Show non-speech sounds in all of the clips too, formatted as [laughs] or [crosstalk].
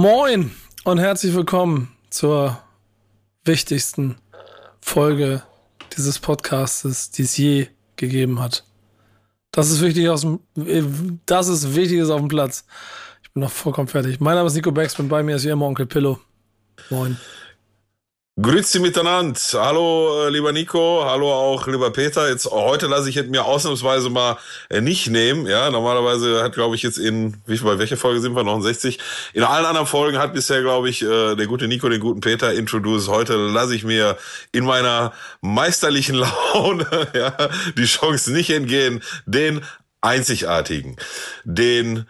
Moin und herzlich willkommen zur wichtigsten Folge dieses Podcastes, die es je gegeben hat. Das ist wichtig aus dem, das ist Wichtiges auf dem Platz. Ich bin noch vollkommen fertig. Mein Name ist Nico Backspin, bei mir ist wie immer Onkel Pillow. Moin. Grüezi miteinander. Hallo, äh, lieber Nico. Hallo auch, lieber Peter. Jetzt heute lasse ich mir ausnahmsweise mal äh, nicht nehmen. Ja, normalerweise hat, glaube ich, jetzt in, wie, bei welcher Folge sind wir noch? In 60. In allen anderen Folgen hat bisher, glaube ich, äh, der gute Nico den guten Peter introduced. Heute lasse ich mir in meiner meisterlichen [laughs] Laune ja, die Chance nicht entgehen, den einzigartigen, den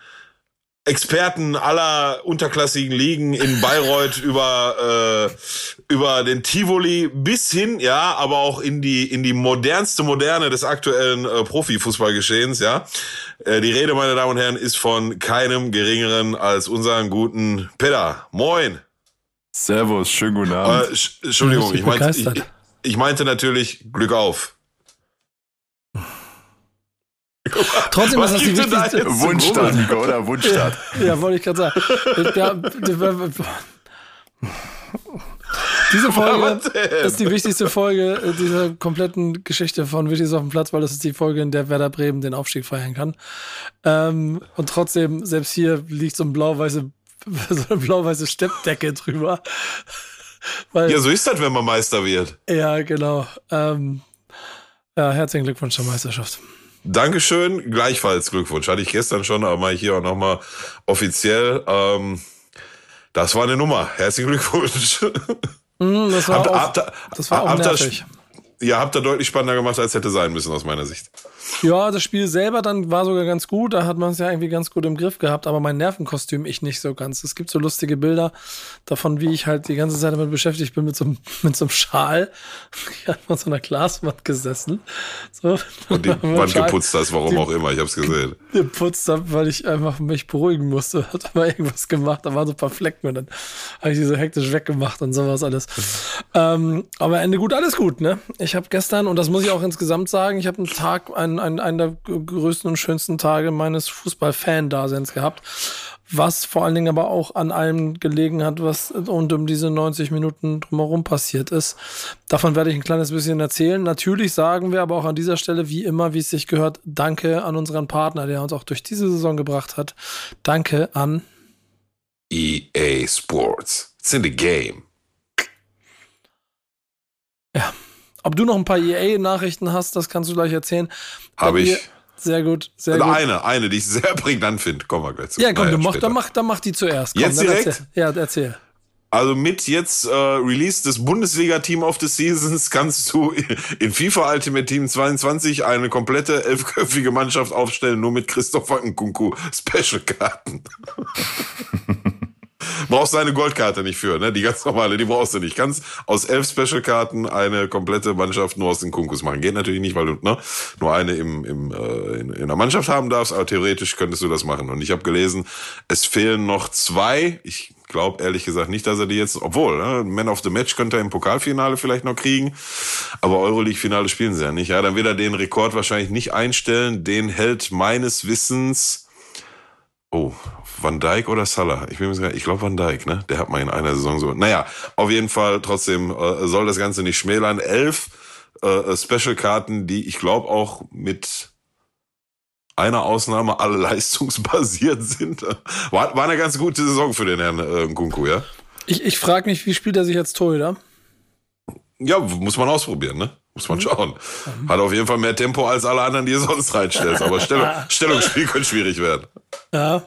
Experten aller unterklassigen Ligen in Bayreuth [laughs] über äh, über den Tivoli bis hin, ja, aber auch in die in die modernste Moderne des aktuellen äh, Profifußballgeschehens, ja. Äh, die Rede, meine Damen und Herren, ist von keinem geringeren als unseren guten Peter. Moin. Servus, schönen guten Abend. Äh, Entschuldigung, ich meinte, ich, ich meinte natürlich Glück auf. [laughs] Trotzdem ist das die wichtigste. Wunschstart, Nico, oder? Wunschstart. [laughs] Ja, ja wollte ich gerade sagen. Ja, diese Folge ist die wichtigste Folge dieser kompletten Geschichte von Wichtiges auf dem Platz, weil das ist die Folge, in der Werder Bremen den Aufstieg feiern kann. Ähm, und trotzdem, selbst hier liegt so ein blau-weiße, [laughs] so eine blau-weiße Steppdecke drüber. Weil, ja, so ist das, wenn man Meister wird. Ja, genau. Ähm, ja, herzlichen Glückwunsch zur Meisterschaft. Dankeschön, gleichfalls Glückwunsch. Hatte ich gestern schon, aber mache ich hier auch nochmal offiziell. Ähm, das war eine Nummer. Herzlichen Glückwunsch. [laughs] Mm, das war habt, auch, habt, das war auch habt nervig. ja, habt ihr deutlich spannender gemacht, als hätte sein müssen, aus meiner Sicht. Ja, das Spiel selber dann war sogar ganz gut. Da hat man es ja irgendwie ganz gut im Griff gehabt, aber mein Nervenkostüm ich nicht so ganz. Es gibt so lustige Bilder davon, wie ich halt die ganze Zeit damit beschäftigt bin, mit so, einem, [laughs] mit so einem Schal. Ich habe an so einer Glaswand gesessen. So, Und die [laughs] Wand Schal, geputzt hast, warum die, auch immer. Ich habe es gesehen. Geputzt habe, weil ich einfach mich beruhigen musste. Hat mal irgendwas gemacht, da waren so ein paar Flecken und dann habe ich die so hektisch weggemacht und sowas alles. ähm, aber Ende gut, alles gut, ne? Ich habe gestern, und das muss ich auch insgesamt sagen, ich habe einen Tag, einen einen, einen der größten und schönsten Tage meines Fußball-Fan-Daseins gehabt. Was vor allen Dingen aber auch an allem gelegen hat, was rund um diese 90 Minuten drumherum passiert ist. Davon werde ich ein kleines bisschen erzählen. Natürlich sagen wir aber auch an dieser Stelle, wie immer, wie es sich gehört, Danke an unseren Partner, der uns auch durch diese Saison gebracht hat. Danke an EA Sports. It's in the game. Ja, ob du noch ein paar EA-Nachrichten hast, das kannst du gleich erzählen. Habe ich. Sehr gut, sehr Oder gut. Eine, eine, die ich sehr [laughs] prägnant finde. Kommen wir gleich zu. Ja, komm, naja, mach, dann, mach, dann mach die zuerst. Komm, jetzt direkt? Erzähl. Ja, erzähl. Also mit jetzt äh, Release des Bundesliga-Team of the Seasons kannst du [laughs] in FIFA Ultimate Team 22 eine komplette elfköpfige Mannschaft aufstellen, nur mit Christopher Nkunku Special-Karten. [laughs] brauchst du eine Goldkarte nicht für, ne? Die ganz normale, die brauchst du nicht. Kannst aus elf Special-Karten eine komplette Mannschaft nur aus den Kunkus machen. Geht natürlich nicht, weil du ne, nur eine im, im, äh, in, in der Mannschaft haben darfst, aber theoretisch könntest du das machen. Und ich habe gelesen, es fehlen noch zwei. Ich glaube ehrlich gesagt nicht, dass er die jetzt, obwohl, ne, Man of the Match könnte er im Pokalfinale vielleicht noch kriegen, aber Euroleague-Finale spielen sie ja nicht. Ja, dann wird er den Rekord wahrscheinlich nicht einstellen. Den hält meines Wissens Oh, Van Dijk oder Salah? Ich, bin mir ich glaube Van Dijk, ne? Der hat mal in einer Saison so. Naja, auf jeden Fall trotzdem äh, soll das Ganze nicht schmälern. Elf äh, Special-Karten, die ich glaube auch mit einer Ausnahme alle [laughs] leistungsbasiert sind. War, war eine ganz gute Saison für den Herrn äh, Kunku, ja? Ich, ich frage mich, wie spielt er sich als Torhüter? Ja, muss man ausprobieren, ne? Muss man schauen. Hat auf jeden Fall mehr Tempo als alle anderen, die ihr sonst reinstellst. Aber Stellung, [laughs] Stellungsspiel könnte schwierig werden. Ja.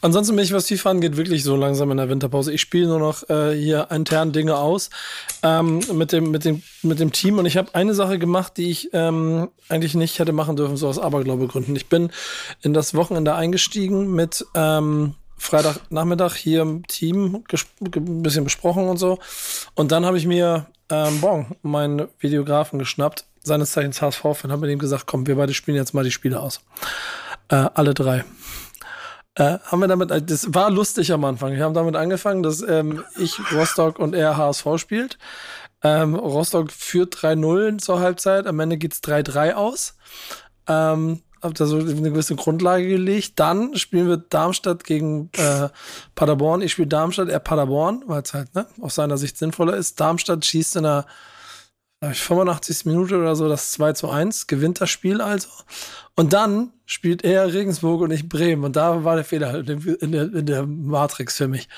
Ansonsten bin ich, was FIFA angeht, wirklich so langsam in der Winterpause. Ich spiele nur noch äh, hier intern Dinge aus ähm, mit, dem, mit, dem, mit dem Team. Und ich habe eine Sache gemacht, die ich ähm, eigentlich nicht hätte machen dürfen, so aus Aberglaubegründen. Ich bin in das Wochenende eingestiegen mit ähm, Freitagnachmittag hier im Team ein bisschen besprochen und so. Und dann habe ich mir ähm, Bon, meinen Videografen, geschnappt, seines Zeichens HSV-Fan, habe mit ihm gesagt, komm, wir beide spielen jetzt mal die Spiele aus. Äh, alle drei. Äh, haben wir damit, äh, das war lustig am Anfang. Wir haben damit angefangen, dass ähm, ich Rostock und er HSV spielt. Ähm, Rostock führt 3-0 zur Halbzeit, am Ende geht's 3-3 aus. Ähm, hab da so eine gewisse Grundlage gelegt. Dann spielen wir Darmstadt gegen äh, Paderborn. Ich spiele Darmstadt, er Paderborn, weil es halt ne, aus seiner Sicht sinnvoller ist. Darmstadt schießt in der 85. Minute oder so das 2 zu 1, gewinnt das Spiel also. Und dann spielt er Regensburg und ich Bremen. Und da war der Fehler in der, in der Matrix für mich.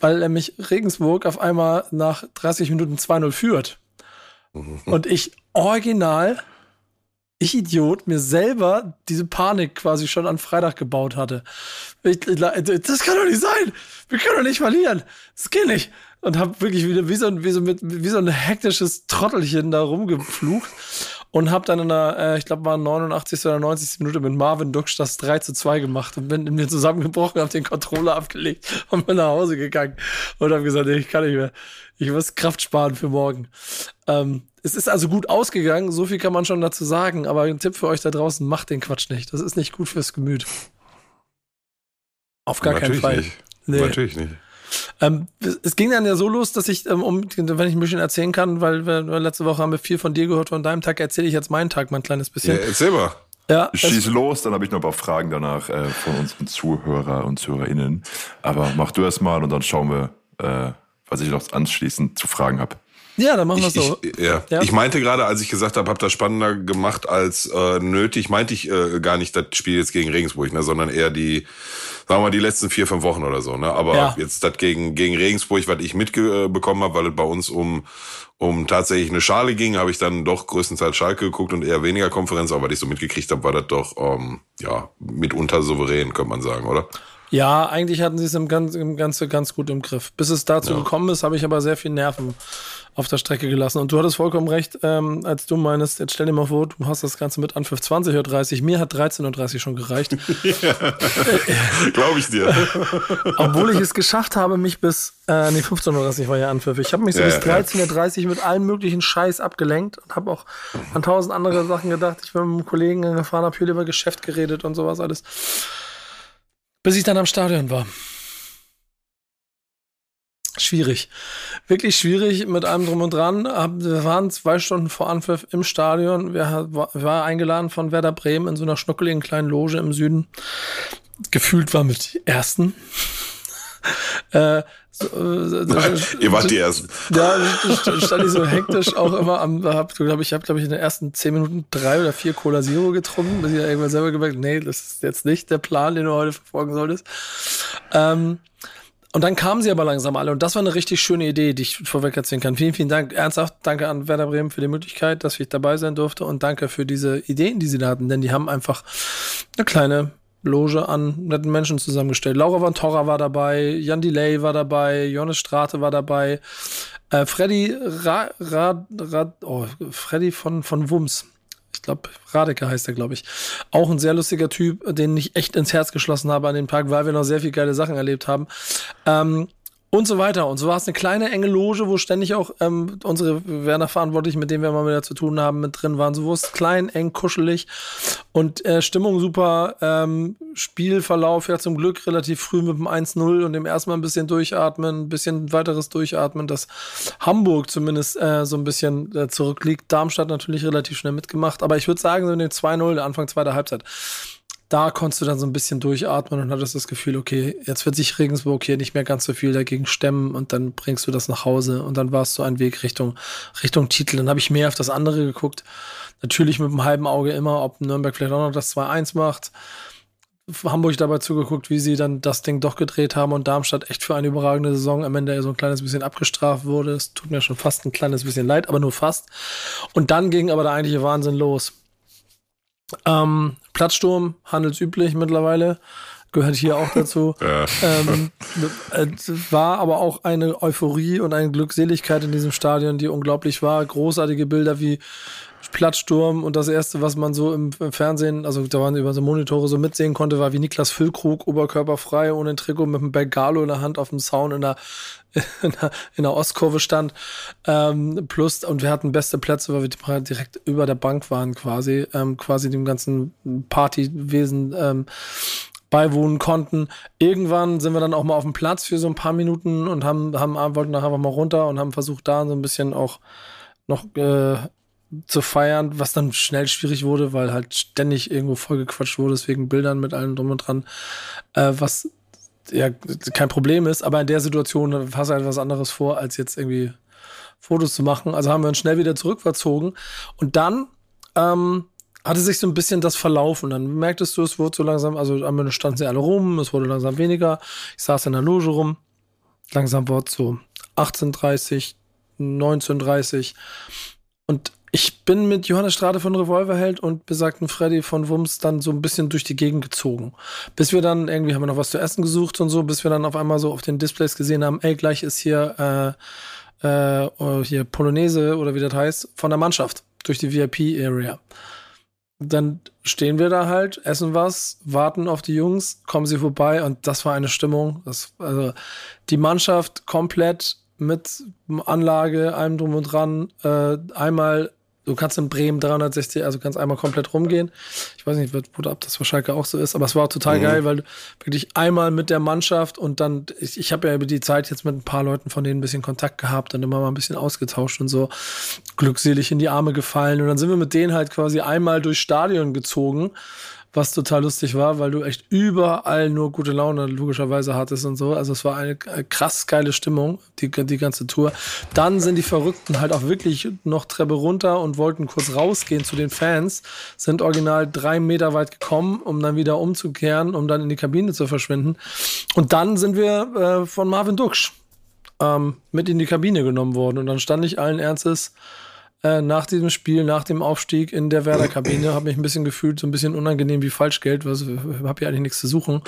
Weil nämlich Regensburg auf einmal nach 30 Minuten 2-0 führt. Mhm. Und ich original, ich Idiot, mir selber diese Panik quasi schon an Freitag gebaut hatte. Ich, das kann doch nicht sein. Wir können doch nicht verlieren. Das geht nicht und habe wirklich wieder wie so, ein, wie, so mit, wie so ein hektisches Trottelchen da rumgeflucht und habe dann in der, äh, ich glaube, war 89. oder 90. Minute mit Marvin Duksch das 3 zu 2 gemacht und bin in mir zusammengebrochen, habe den Controller abgelegt [laughs] und bin nach Hause gegangen und habe gesagt, nee, ich kann nicht mehr. Ich muss Kraft sparen für morgen. Ähm, es ist also gut ausgegangen, so viel kann man schon dazu sagen, aber ein Tipp für euch da draußen, macht den Quatsch nicht. Das ist nicht gut fürs Gemüt. Auf gar Natürlich keinen Fall. Nicht. Nee. Natürlich nicht. Ähm, es ging dann ja so los, dass ich, ähm, um, wenn ich ein bisschen erzählen kann, weil wir, letzte Woche haben wir viel von dir gehört, von deinem Tag, erzähle ich jetzt meinen Tag mal ein kleines bisschen. Ja, erzähl mal. Ja, Schieß los, dann habe ich noch ein paar Fragen danach äh, von unseren Zuhörer und Zuhörerinnen. Aber mach du erst mal und dann schauen wir, äh, was ich noch anschließend zu fragen habe. Ja, dann machen wir es so. Ich, ja. ja. ich meinte gerade, als ich gesagt habe, habe das spannender gemacht als äh, nötig, meinte ich äh, gar nicht das Spiel jetzt gegen Regensburg, ne, sondern eher die, sagen wir mal, die letzten vier, fünf Wochen oder so. Ne? Aber ja. jetzt das gegen, gegen Regensburg, was ich mitbekommen habe, weil es bei uns um, um tatsächlich eine Schale ging, habe ich dann doch größtenteils Schalke geguckt und eher weniger Konferenz, aber was ich so mitgekriegt habe, war das doch ähm, ja mitunter souverän, könnte man sagen, oder? Ja, eigentlich hatten sie es im Ganze, im Ganze ganz gut im Griff. Bis es dazu ja. gekommen ist, habe ich aber sehr viel Nerven auf der Strecke gelassen. Und du hattest vollkommen recht, ähm, als du meinst, jetzt stell dir mal vor, du hast das Ganze mit Anpfiff 20.30 Uhr. Mir hat 13.30 Uhr schon gereicht. [laughs] Glaube ich dir. [laughs] Obwohl ich es geschafft habe, mich bis, äh, nee, 15.30 Uhr war ja Anpfiff. Ich habe mich so ja, bis 13.30 Uhr mit allem möglichen Scheiß abgelenkt und habe auch an tausend andere Sachen gedacht. Ich bin mit einem Kollegen gefahren, habe hier über Geschäft geredet und sowas alles bis ich dann am Stadion war. Schwierig. Wirklich schwierig mit allem drum und dran. Wir waren zwei Stunden vor Anpfiff im Stadion. Wir war eingeladen von Werder Bremen in so einer schnuckeligen kleinen Loge im Süden. Gefühlt war mit die ersten. [laughs] äh, so, äh, Nein, [laughs] ihr wart die Ersten. Ja, stand ich so hektisch auch immer am, hab, glaub ich, habe, glaube ich, in den ersten zehn Minuten drei oder vier Cola Zero getrunken, bis ich ja irgendwann selber gemerkt, nee, das ist jetzt nicht der Plan, den du heute verfolgen solltest. Ähm, und dann kamen sie aber langsam alle und das war eine richtig schöne Idee, die ich vorweg erzählen kann. Vielen, vielen Dank. Ernsthaft, danke an Werder Bremen für die Möglichkeit, dass ich dabei sein durfte und danke für diese Ideen, die sie da hatten, denn die haben einfach eine kleine Loge an netten Menschen zusammengestellt. Laura von Torra war dabei, Jan Delay war dabei, Jonas Strate war dabei, äh, Freddy Ra, Ra, Ra, oh, Freddy von, von Wums. Ich glaube, Radeke heißt er, glaube ich. Auch ein sehr lustiger Typ, den ich echt ins Herz geschlossen habe an dem Tag, weil wir noch sehr viel geile Sachen erlebt haben. Ähm, und so weiter. Und so war es eine kleine, enge Loge, wo ständig auch ähm, unsere Werner-Verantwortlichen, mit denen wir mal wieder zu tun haben, mit drin waren. So wo es klein, eng, kuschelig und äh, Stimmung super. Ähm, Spielverlauf ja zum Glück relativ früh mit dem 1-0 und dem erstmal ein bisschen durchatmen, ein bisschen weiteres Durchatmen, dass Hamburg zumindest äh, so ein bisschen äh, zurückliegt. Darmstadt natürlich relativ schnell mitgemacht. Aber ich würde sagen, so in dem 2-0, Anfang zweiter Halbzeit, da konntest du dann so ein bisschen durchatmen und hattest das Gefühl, okay, jetzt wird sich Regensburg hier nicht mehr ganz so viel dagegen stemmen und dann bringst du das nach Hause und dann war es so ein Weg Richtung, Richtung Titel. Dann habe ich mehr auf das andere geguckt. Natürlich mit einem halben Auge immer, ob Nürnberg vielleicht auch noch das 2-1 macht. Hamburg dabei zugeguckt, wie sie dann das Ding doch gedreht haben und Darmstadt echt für eine überragende Saison am Ende so ein kleines bisschen abgestraft wurde. Es tut mir schon fast ein kleines bisschen leid, aber nur fast. Und dann ging aber der eigentliche Wahnsinn los. Ähm, Platzsturm, handelsüblich mittlerweile, gehört hier auch dazu. [laughs] Ja. Ähm, äh, war aber auch eine Euphorie und eine Glückseligkeit in diesem Stadion, die unglaublich war. Großartige Bilder wie Platzsturm und das erste, was man so im, Fernsehen, also da waren über so Monitore so mitsehen konnte, war wie Niklas Füllkrug, oberkörperfrei, ohne Trikot, mit einem Bengalo in der Hand auf dem Zaun in der, [laughs] in der, in der Ostkurve stand. Ähm, plus, und wir hatten beste Plätze, weil wir direkt über der Bank waren quasi, ähm, quasi dem ganzen Partywesen ähm, beiwohnen konnten. Irgendwann sind wir dann auch mal auf dem Platz für so ein paar Minuten und haben, haben wollten nachher einfach mal runter und haben versucht, da so ein bisschen auch noch äh, zu feiern, was dann schnell schwierig wurde, weil halt ständig irgendwo vollgequatscht wurde, deswegen Bildern mit allem drum und dran, äh, was ja kein Problem ist, aber in der Situation hast du halt was anderes vor, als jetzt irgendwie Fotos zu machen. Also haben wir uns schnell wieder zurückverzogen und dann ähm, hatte sich so ein bisschen das verlaufen. Dann merktest du, es wurde so langsam, also am Ende standen sie alle rum, es wurde langsam weniger. Ich saß in der Loge rum, langsam wurde es so 18.30, 19.30 und ich bin mit Johannes Strade von Revolverheld und besagten Freddy von Wums dann so ein bisschen durch die Gegend gezogen. Bis wir dann irgendwie haben wir noch was zu essen gesucht und so, bis wir dann auf einmal so auf den Displays gesehen haben, ey, gleich ist hier, äh, äh, oh, hier Polonaise oder wie das heißt, von der Mannschaft durch die VIP-Area. Dann stehen wir da halt, essen was, warten auf die Jungs, kommen sie vorbei und das war eine Stimmung. Das, also die Mannschaft komplett mit Anlage, allem drum und dran, äh, einmal Du kannst in Bremen 360, also kannst einmal komplett rumgehen. Ich weiß nicht, ob das wahrscheinlich auch so ist, aber es war total mhm. geil, weil du wirklich einmal mit der Mannschaft und dann, ich, ich habe ja über die Zeit jetzt mit ein paar Leuten von denen ein bisschen Kontakt gehabt und immer mal ein bisschen ausgetauscht und so glückselig in die Arme gefallen. Und dann sind wir mit denen halt quasi einmal durchs Stadion gezogen was total lustig war, weil du echt überall nur gute Laune logischerweise hattest und so. Also es war eine krass geile Stimmung, die, die ganze Tour. Dann sind die Verrückten halt auch wirklich noch Treppe runter und wollten kurz rausgehen zu den Fans, sind original drei Meter weit gekommen, um dann wieder umzukehren, um dann in die Kabine zu verschwinden. Und dann sind wir äh, von Marvin Duksch ähm, mit in die Kabine genommen worden. Und dann stand ich allen Ernstes äh, nach diesem Spiel, nach dem Aufstieg in der Werder-Kabine, habe mich ein bisschen gefühlt, so ein bisschen unangenehm wie Falschgeld, weil ich habe ja eigentlich nichts zu suchen.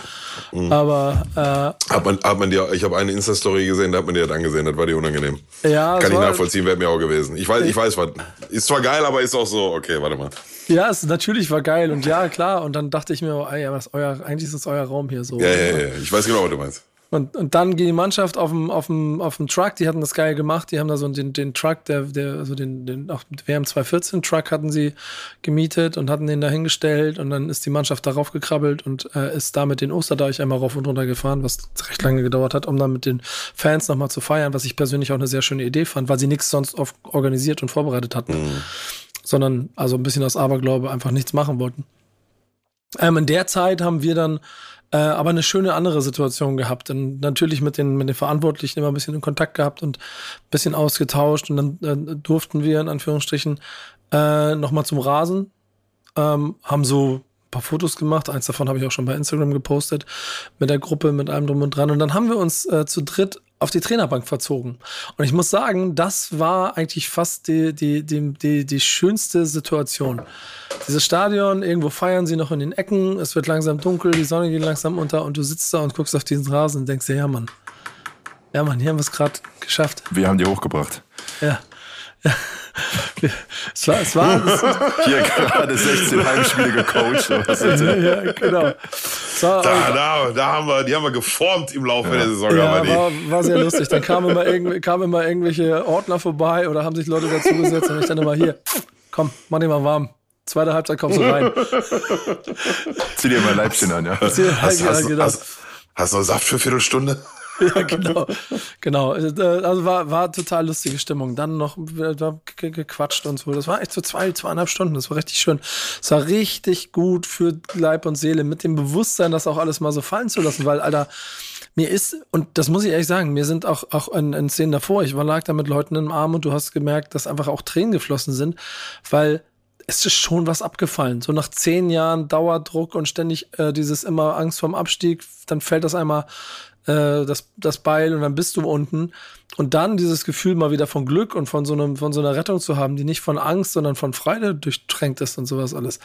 Mhm. Aber äh, hat man, hat man dir, ich habe eine Insta-Story gesehen, da hat man dir das angesehen, das war dir unangenehm. Ja, kann ich nachvollziehen, wäre mir auch gewesen. Ich weiß, ich weiß, was ist zwar geil, aber ist auch so, okay, warte mal. Ja, es natürlich war geil und ja, klar. Und dann dachte ich mir, ey, was euer, eigentlich ist es euer Raum hier so. Ja, ja, ja, ich weiß genau, was du meinst. Und, und dann ging die Mannschaft auf dem, auf, dem, auf dem Truck, die hatten das geil gemacht, die haben da so den, den Truck, der, der, also den, den auch WM 214 Truck hatten sie gemietet und hatten den da hingestellt und dann ist die Mannschaft darauf gekrabbelt und äh, ist da mit den Osterdeich einmal rauf und runter gefahren, was recht lange gedauert hat, um dann mit den Fans nochmal zu feiern, was ich persönlich auch eine sehr schöne Idee fand, weil sie nichts sonst organisiert und vorbereitet hatten, mhm. sondern also ein bisschen aus Aberglaube einfach nichts machen wollten. Ähm, in der Zeit haben wir dann äh, aber eine schöne andere Situation gehabt. Und natürlich mit den, mit den Verantwortlichen immer ein bisschen in Kontakt gehabt und ein bisschen ausgetauscht. Und dann äh, durften wir in Anführungsstrichen äh, nochmal zum Rasen. Ähm, haben so ein paar Fotos gemacht. Eins davon habe ich auch schon bei Instagram gepostet. Mit der Gruppe, mit allem drum und dran. Und dann haben wir uns äh, zu dritt auf die Trainerbank verzogen. Und ich muss sagen, das war eigentlich fast die, die, die, die, die schönste Situation. Dieses Stadion, irgendwo feiern sie noch in den Ecken, es wird langsam dunkel, die Sonne geht langsam unter und du sitzt da und guckst auf diesen Rasen und denkst dir, ja Mann, ja Mann, hier haben wir es gerade geschafft. Wir haben die hochgebracht. Ja. ja. Es war, es war [laughs] hier gerade 16 Heimspiele gecoacht. ja, genau. Da, da, da, haben wir, die haben wir geformt im Laufe ja. der Saison. Ja, war, war, sehr lustig. Dann kamen immer, kamen immer irgendwelche Ordner vorbei oder haben sich Leute dazugesetzt und ich dann immer hier, komm, mach dich mal warm. Zweite Halbzeit kommst du rein. Zieh dir mal Leibchen an, ja. Hast, hast, hast, genau. hast, hast du noch Saft für eine Viertelstunde? [laughs] ja, genau. genau. Also, also war, war total lustige Stimmung. Dann noch gequatscht und so. Das war echt so zwei, zweieinhalb Stunden. Das war richtig schön. Es war richtig gut für Leib und Seele mit dem Bewusstsein, das auch alles mal so fallen zu lassen, weil, Alter, mir ist, und das muss ich ehrlich sagen, mir sind auch, auch in, in Szenen davor, ich war lag da mit Leuten im Arm und du hast gemerkt, dass einfach auch Tränen geflossen sind, weil es ist schon was abgefallen. So nach zehn Jahren Dauerdruck und ständig äh, dieses immer Angst vorm Abstieg, dann fällt das einmal äh, das, das Beil und dann bist du unten. Und dann dieses Gefühl mal wieder von Glück und von so, einem, von so einer Rettung zu haben, die nicht von Angst, sondern von Freude durchtränkt ist und sowas alles.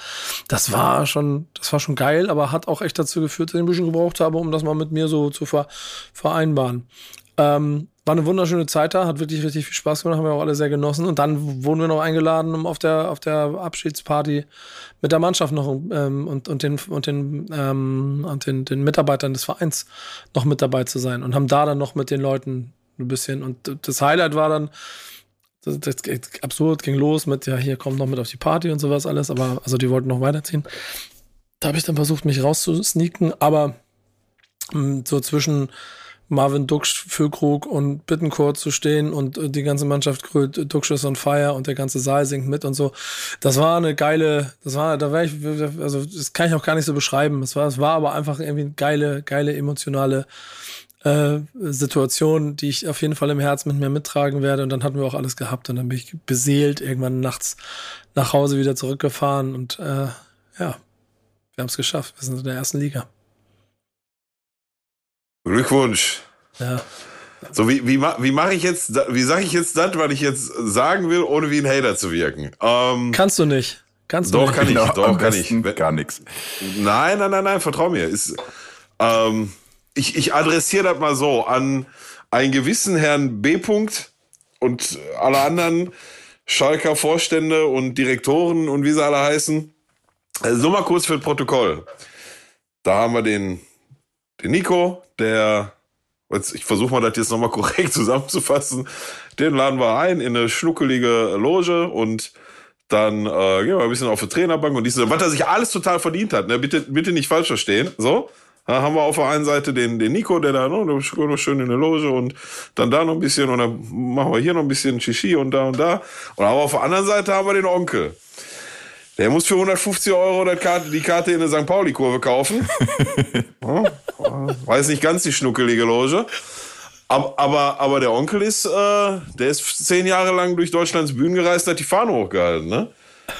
Das war schon, das war schon geil, aber hat auch echt dazu geführt, dass ich ein bisschen gebraucht habe, um das mal mit mir so zu ver, vereinbaren. Ähm, war eine wunderschöne Zeit da, hat wirklich richtig viel Spaß gemacht, haben wir auch alle sehr genossen. Und dann wurden wir noch eingeladen, um auf der, auf der Abschiedsparty mit der Mannschaft noch ähm, und, und, den, und, den, ähm, und den, den Mitarbeitern des Vereins noch mit dabei zu sein. Und haben da dann noch mit den Leuten ein bisschen. Und das Highlight war dann, das, das absurd, ging los mit, ja, hier kommt noch mit auf die Party und sowas alles, aber also die wollten noch weiterziehen. Da habe ich dann versucht, mich rauszusneaken, aber mh, mm, so zwischen Marvin Duksch, Füllkrug und Bittencourt zu stehen und die ganze Mannschaft grüht, Duksch ist on fire und der ganze Saal singt mit und so. Das war eine geile, das war, da war ich, also das kann ich auch gar nicht so beschreiben. Es war, es war aber einfach irgendwie eine geile, geile emotionale äh, Situation, die ich auf jeden Fall im Herz mit mir mittragen werde. Und dann hatten wir auch alles gehabt und dann bin ich beseelt irgendwann nachts nach Hause wieder zurückgefahren und äh, ja, wir haben es geschafft. Wir sind in der ersten Liga. Glückwunsch. Ja. So, wie, wie, wie mache ich jetzt, wie sage ich jetzt das, was ich jetzt sagen will, ohne wie ein Hater zu wirken? Ähm, Kannst du nicht. Kannst du doch, nicht. kann ich, Genau, doch, am kann ich. Gar nichts. Nein, nein, nein, nein, vertrau mir. Ist, ähm, ich, ich adressiere das mal so an einen gewissen Herrn B. -Punkt und alle anderen Schalker Vorstände und Direktoren und wie sie alle heißen. Also so mal kurz für das Protokoll. Da haben wir den, den Nico, der, jetzt, ich versuche mal das jetzt nochmal [laughs] korrekt zusammenzufassen. Den laden wir ein in eine schnuckelige Loge und dann äh, gehen wir ein bisschen auf die Trainerbank und diese, was er sich alles total verdient hat. Ne? Bitte, bitte nicht falsch verstehen. So. Da haben wir auf der einen Seite den, den Nico, der da ne, noch schön in der Loge und dann da noch ein bisschen und dann machen wir hier noch ein bisschen Shishi und da und da. Und aber auf der anderen Seite haben wir den Onkel. Der muss für 150 Euro die Karte, die Karte in der St. Pauli-Kurve kaufen. [laughs] ja, weiß nicht ganz die schnuckelige Loge. Aber, aber, aber der Onkel ist, äh, der ist zehn Jahre lang durch Deutschlands Bühnen gereist, hat die Fahne hochgehalten, ne?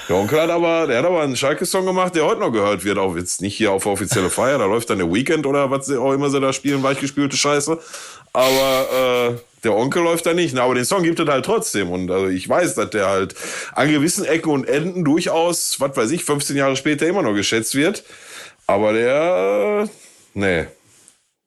Der Onkel hat aber, der hat aber einen Schalke-Song gemacht, der heute noch gehört wird, auch jetzt nicht hier auf offizielle Feier, da läuft dann der Weekend oder was auch immer sie da spielen, weichgespülte Scheiße. Aber äh, der Onkel läuft da nicht. Ne? Aber den Song gibt es halt trotzdem. Und also ich weiß, dass der halt an gewissen Ecken und Enden durchaus, was weiß ich, 15 Jahre später immer noch geschätzt wird. Aber der, äh, nee,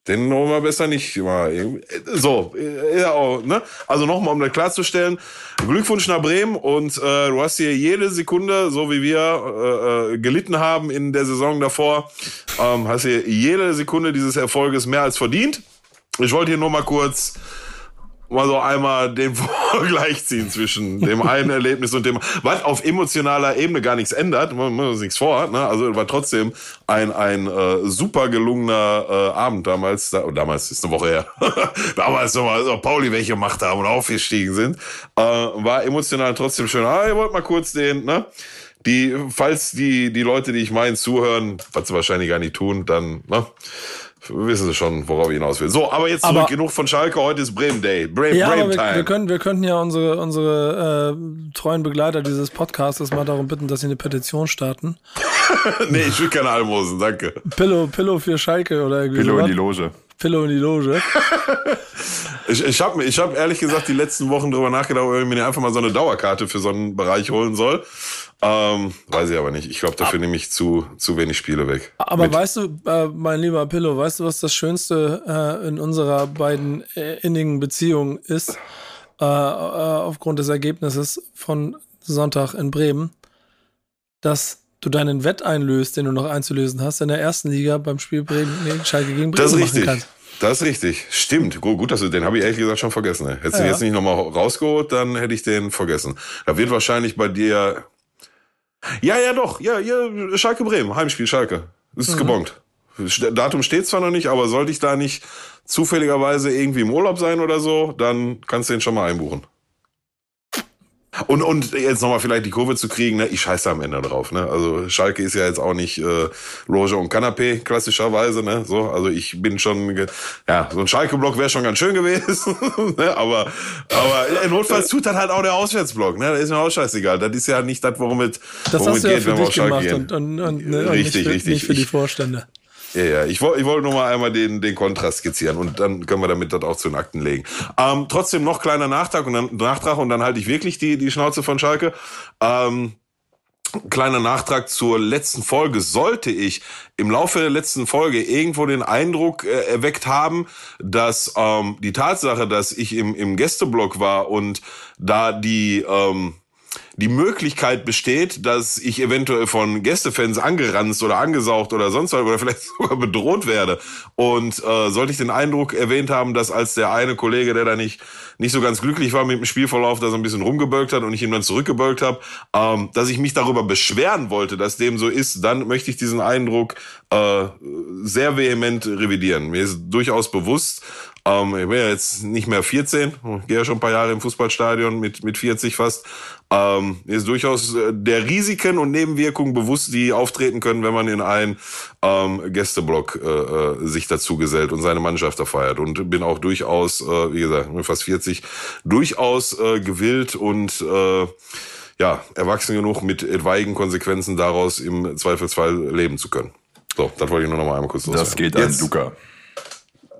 den holen wir besser nicht. So, ne? Also nochmal, um das klarzustellen, Glückwunsch nach Bremen und äh, du hast hier jede Sekunde, so wie wir äh, gelitten haben in der Saison davor, ähm, hast hier jede Sekunde dieses Erfolges mehr als verdient. Ich wollte hier nur mal kurz mal so einmal den [laughs] Vergleich ziehen zwischen dem einen Erlebnis und dem, was auf emotionaler Ebene gar nichts ändert, man muss nichts vor, ne? also war trotzdem ein, ein äh, super gelungener äh, Abend damals, da, damals ist eine Woche her, [laughs] damals nochmal so Pauli welche Macht haben und aufgestiegen sind, äh, war emotional trotzdem schön, ah, ihr wollt mal kurz den, ne? Die, falls die, die Leute, die ich meine, zuhören, was sie wahrscheinlich gar nicht tun, dann, ne? Wissen Sie schon, worauf ich hinaus will. So, aber jetzt zurück, Aber- genug von Schalke, heute ist Bremen Day. Bremen, Ja, Bremen aber wir, Time. wir, können, wir könnten ja unsere, unsere äh, treuen Begleiter dieses Podcasts mal darum bitten, dass sie eine Petition starten. [laughs] nee, ich will keine Almosen, danke. Pillow, Pillow für Schalke oder irgendwie Pillow in die. Loge. Pillow in die Loge. [laughs] Ich, ich habe ich hab ehrlich gesagt die letzten Wochen drüber nachgedacht, ob ich mir einfach mal so eine Dauerkarte für so einen Bereich holen soll. Ähm, weiß ich aber nicht. Ich glaube, dafür nehme ich zu, zu wenig Spiele weg. Aber Mit- weißt du, äh, mein lieber Pillow, weißt du, was das Schönste äh, in unserer beiden äh, innigen Beziehung ist, äh, äh, aufgrund des Ergebnisses von Sonntag in Bremen, dass du deinen Wett einlöst, den du noch einzulösen hast, in der ersten Liga beim Spiel Bremen, nee, Schalke gegen Bremen Das ist richtig. kannst. Das ist richtig. Stimmt. Gut, gut dass du den habe ich ehrlich gesagt schon vergessen. Hättest du den jetzt nicht nochmal rausgeholt, dann hätte ich den vergessen. Da wird wahrscheinlich bei dir. Ja, ja, doch. Ja, ja, Schalke Bremen, Heimspiel Schalke. Das Mhm. ist gebongt. Datum steht zwar noch nicht, aber sollte ich da nicht zufälligerweise irgendwie im Urlaub sein oder so, dann kannst du den schon mal einbuchen. Und, und jetzt nochmal vielleicht die Kurve zu kriegen, ne? ich scheiße am Ende drauf. Ne? Also Schalke ist ja jetzt auch nicht äh, Loge und Kanapé, klassischerweise. Ne? So, also ich bin schon, ja, so ein Schalke-Block wäre schon ganz schön gewesen. [laughs] ne? Aber, aber notfalls tut das halt auch der Auswärtsblock. Ne? Das ist mir auch scheißegal. Das ist ja nicht das, worum es Das worum hast es du ja geht, für wenn wir auf dich Schalke gemacht gehen. und, und, und, ne, und Richtig, nicht, für, richtig. nicht für die Vorstände. Ja, ja, ich wollte ich wollte nur mal einmal den, den Kontrast skizzieren und dann können wir damit das auch zu den Akten legen. Ähm, trotzdem noch kleiner Nachtrag und dann Nachtrag und dann halte ich wirklich die, die Schnauze von Schalke. Ähm, kleiner Nachtrag zur letzten Folge. Sollte ich im Laufe der letzten Folge irgendwo den Eindruck äh, erweckt haben, dass ähm, die Tatsache, dass ich im, im Gästeblock war und da die ähm, die Möglichkeit besteht, dass ich eventuell von Gästefans angeranzt oder angesaugt oder sonst was oder vielleicht [laughs] sogar bedroht werde. Und äh, sollte ich den Eindruck erwähnt haben, dass als der eine Kollege, der da nicht nicht so ganz glücklich war mit dem Spielverlauf, dass er ein bisschen rumgebölkt hat und ich ihm dann zurückgebölkt habe, ähm, dass ich mich darüber beschweren wollte, dass dem so ist, dann möchte ich diesen Eindruck äh, sehr vehement revidieren. Mir ist durchaus bewusst, ähm, ich bin ja jetzt nicht mehr 14, gehe ja schon ein paar Jahre im Fußballstadion mit, mit 40 fast. Ähm, ist durchaus äh, der Risiken und Nebenwirkungen bewusst, die auftreten können, wenn man in einen ähm, Gästeblock äh, äh, sich dazu gesellt und seine Mannschaft da feiert. Und bin auch durchaus, äh, wie gesagt, fast 40, durchaus äh, gewillt und äh, ja, erwachsen genug, mit etwaigen Konsequenzen daraus im Zweifelsfall leben zu können. So, das wollte ich nur noch mal einmal kurz loswerden. Das geht an Jetzt, Luca.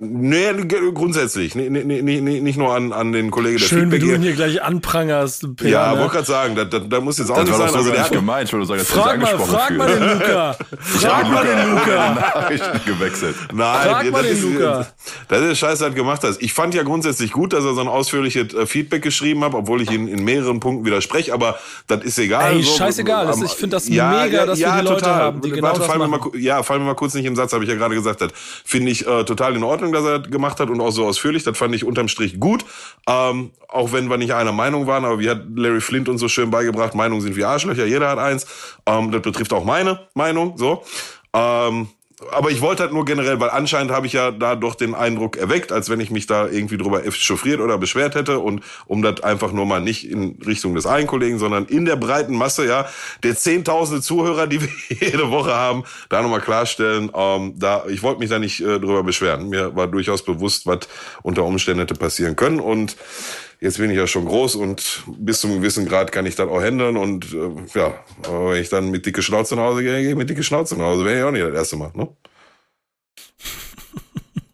Nee, grundsätzlich. Nee, nee, nee, nee, nicht nur an, an den Kollegen der Schön, wie Feedback du ihn hier gleich anprangerst. Per, Ja, ne? wollte gerade sagen, da, da, da muss jetzt auch Das nicht war sein. doch so Also der gemeint. Ich wollte sagen, Frag mal, angesprochen frag mal den Luca. [laughs] Frag mal den Luca. Nachrichten gewechselt. Nein, Frag mal das, den ist, Luca. das ist Scheiße, hat gemacht hast. Ich fand ja grundsätzlich gut, dass er so ein ausführliches äh, Feedback geschrieben hat, obwohl ich ihn in mehreren Punkten widerspreche, aber das ist egal. Ey, so, scheißegal, das- am- ich find das mega, dass wir die Leute haben, die genau Warte, das fallen wir mal, ja, fallen wir mal kurz nicht im Satz, habe ich ja gerade gesagt. Das finde ich äh, total in Ordnung, er das gemacht hat und auch so ausführlich. Das fand ich unterm Strich gut. Ähm, auch wenn wir nicht einer Meinung waren, aber wie hat Larry Flint uns so schön beigebracht, Meinungen sind wie Arschlöcher, jeder hat eins. Ähm, das betrifft auch meine Meinung, so. Ähm, aber ich wollte halt nur generell, weil anscheinend habe ich ja da doch den Eindruck erweckt, als wenn ich mich da irgendwie drüber echauffiert oder beschwert hätte und um das einfach nur mal nicht in Richtung des einen Kollegen, sondern in der breiten Masse, ja, der zehntausende Zuhörer, die [laughs] wir jede Woche haben, da nochmal klarstellen, ähm, da, ich wollte mich da nicht äh, drüber beschweren. Mir war durchaus bewusst, was unter Umständen hätte passieren können und Jetzt bin ich ja schon groß und bis zu einem gewissen Grad kann ich das auch handeln. Und äh, ja, aber wenn ich dann mit dicke Schnauze nach Hause gehe, gehe ich mit dicke Schnauze nach Hause. Wäre ja auch nicht das erste Mal, ne? [laughs]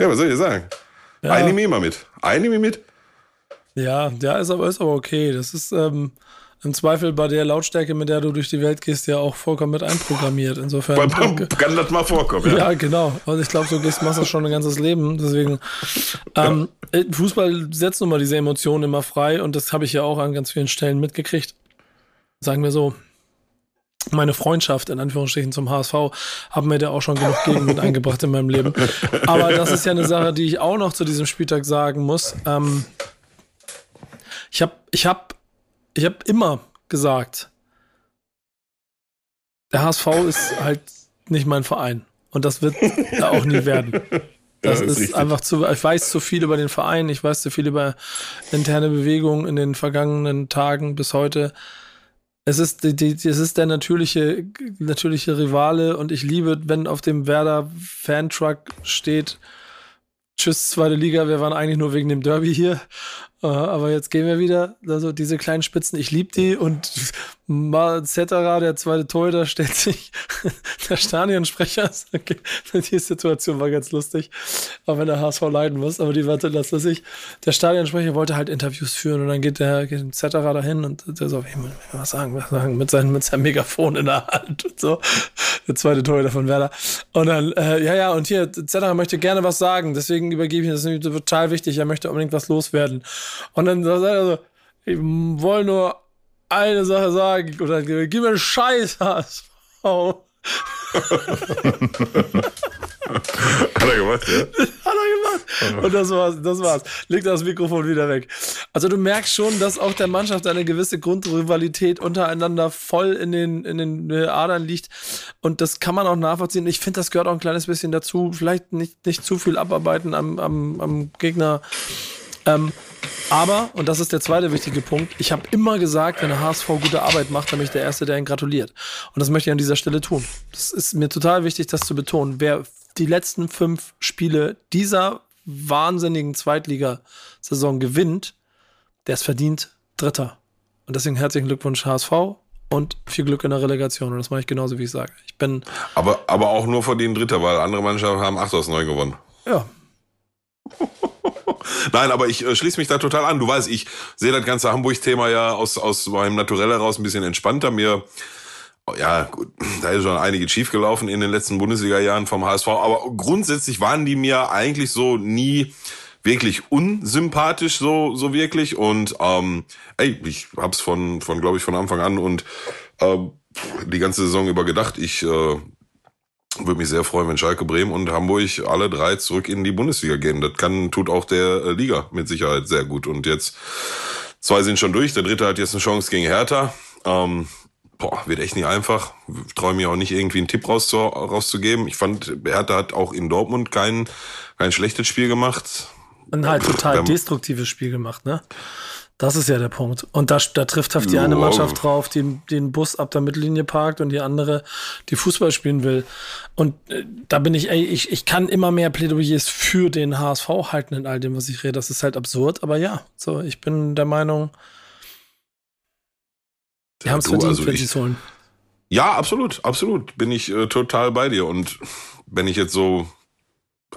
ja, was soll ich sagen? Ja. Eine nehme ich immer mit. Eine nehme ich mit. Ja, ja, ist aber, ist aber okay. Das ist ähm, im Zweifel bei der Lautstärke, mit der du durch die Welt gehst, ja auch vollkommen mit einprogrammiert. Insofern. [laughs] Kann das mal vorkommen, ja. Ja, genau. Und ich glaube, so gehst, machst das schon ein ganzes Leben. Deswegen, ähm, äh, Fußball setzt nun mal diese Emotionen immer frei und das habe ich ja auch an ganz vielen Stellen mitgekriegt. Sagen wir so. Meine Freundschaft in Anführungsstrichen zum HSV haben mir da auch schon genug Gegenwind eingebracht in meinem Leben. Aber das ist ja eine Sache, die ich auch noch zu diesem Spieltag sagen muss. Ähm, ich habe ich hab, ich hab immer gesagt, der HSV ist [laughs] halt nicht mein Verein. Und das wird er auch nie werden. Das Ja, ist ist, einfach zu, ich weiß zu viel über den Verein, ich weiß zu viel über interne Bewegungen in den vergangenen Tagen bis heute. Es ist, die, die, es ist der natürliche, natürliche Rivale und ich liebe, wenn auf dem Werder Fantruck steht, Tschüss, zweite Liga, wir waren eigentlich nur wegen dem Derby hier. Äh, Aber jetzt gehen wir wieder. Also diese kleinen Spitzen, ich liebe die und mal der zweite Torhüter, stellt sich [laughs] der Stadionsprecher. [laughs] Okay, die Situation war ganz lustig, auch wenn der HSV leiden muss, aber die warte, lass das ich. Der Stadionsprecher wollte halt Interviews führen und dann geht der geht dahin und der so, ich will was sagen, was sagen, mit seinem, mit seinem Megafon in der Hand und so. Der zweite Torhüter von Werder. Und dann, äh, ja, ja, und hier, Zetterer möchte gerne was sagen, deswegen übergebe ich ihn, das ist total wichtig, er möchte unbedingt was loswerden. Und dann sagt er so, ich will nur eine Sache sagen, und dann gib mir einen Scheiß, HSV. [laughs] Hat er gemacht, ja? Hat er gemacht. Und das war's, das war's. Legt das Mikrofon wieder weg. Also du merkst schon, dass auch der Mannschaft eine gewisse Grundrivalität untereinander voll in den, in den Adern liegt. Und das kann man auch nachvollziehen. Ich finde, das gehört auch ein kleines bisschen dazu. Vielleicht nicht, nicht zu viel abarbeiten am, am, am Gegner. Ähm, aber, und das ist der zweite wichtige Punkt, ich habe immer gesagt, wenn der HSV gute Arbeit macht, dann bin ich der Erste, der ihn gratuliert. Und das möchte ich an dieser Stelle tun. Das ist mir total wichtig, das zu betonen. Wer die letzten fünf Spiele dieser wahnsinnigen Zweitligasaison gewinnt, der ist verdient Dritter. Und deswegen herzlichen Glückwunsch HSV und viel Glück in der Relegation. Und das mache ich genauso, wie ich sage. Ich bin, Aber, aber auch nur vor den Dritter, weil andere Mannschaften haben 8 aus 9 gewonnen. ja, [laughs] [laughs] Nein, aber ich äh, schließe mich da total an. Du weißt, ich sehe das ganze Hamburg-Thema ja aus, aus meinem Naturell heraus ein bisschen entspannter. Mir ja, gut, [clears throat] da ist schon einige schief gelaufen in den letzten Bundesliga-Jahren vom HSV, aber grundsätzlich waren die mir eigentlich so nie wirklich unsympathisch so so wirklich und ähm, ey, ich hab's von von glaube ich von Anfang an und äh, die ganze Saison über gedacht, ich äh, würde mich sehr freuen, wenn Schalke Bremen und Hamburg alle drei zurück in die Bundesliga gehen. Das kann tut auch der äh, Liga mit Sicherheit sehr gut und jetzt zwei sind schon durch, der dritte hat jetzt eine Chance gegen Hertha. Ähm, boah, wird echt nicht einfach. Traue mir auch nicht irgendwie einen Tipp rauszu, rauszugeben. Ich fand, Hertha hat auch in Dortmund kein, kein schlechtes Spiel gemacht. Ein halt total destruktives Spiel gemacht, ne? Das ist ja der Punkt. Und da, da trifft halt die eine Mannschaft drauf, die den Bus ab der Mittellinie parkt und die andere, die Fußball spielen will. Und äh, da bin ich, ey, ich, ich kann immer mehr Plädoyers für den HSV halten in all dem, was ich rede. Das ist halt absurd, aber ja, so, ich bin der Meinung, die haben es verdient, also wenn sie es holen. Ja, absolut, absolut. Bin ich äh, total bei dir. Und wenn ich jetzt so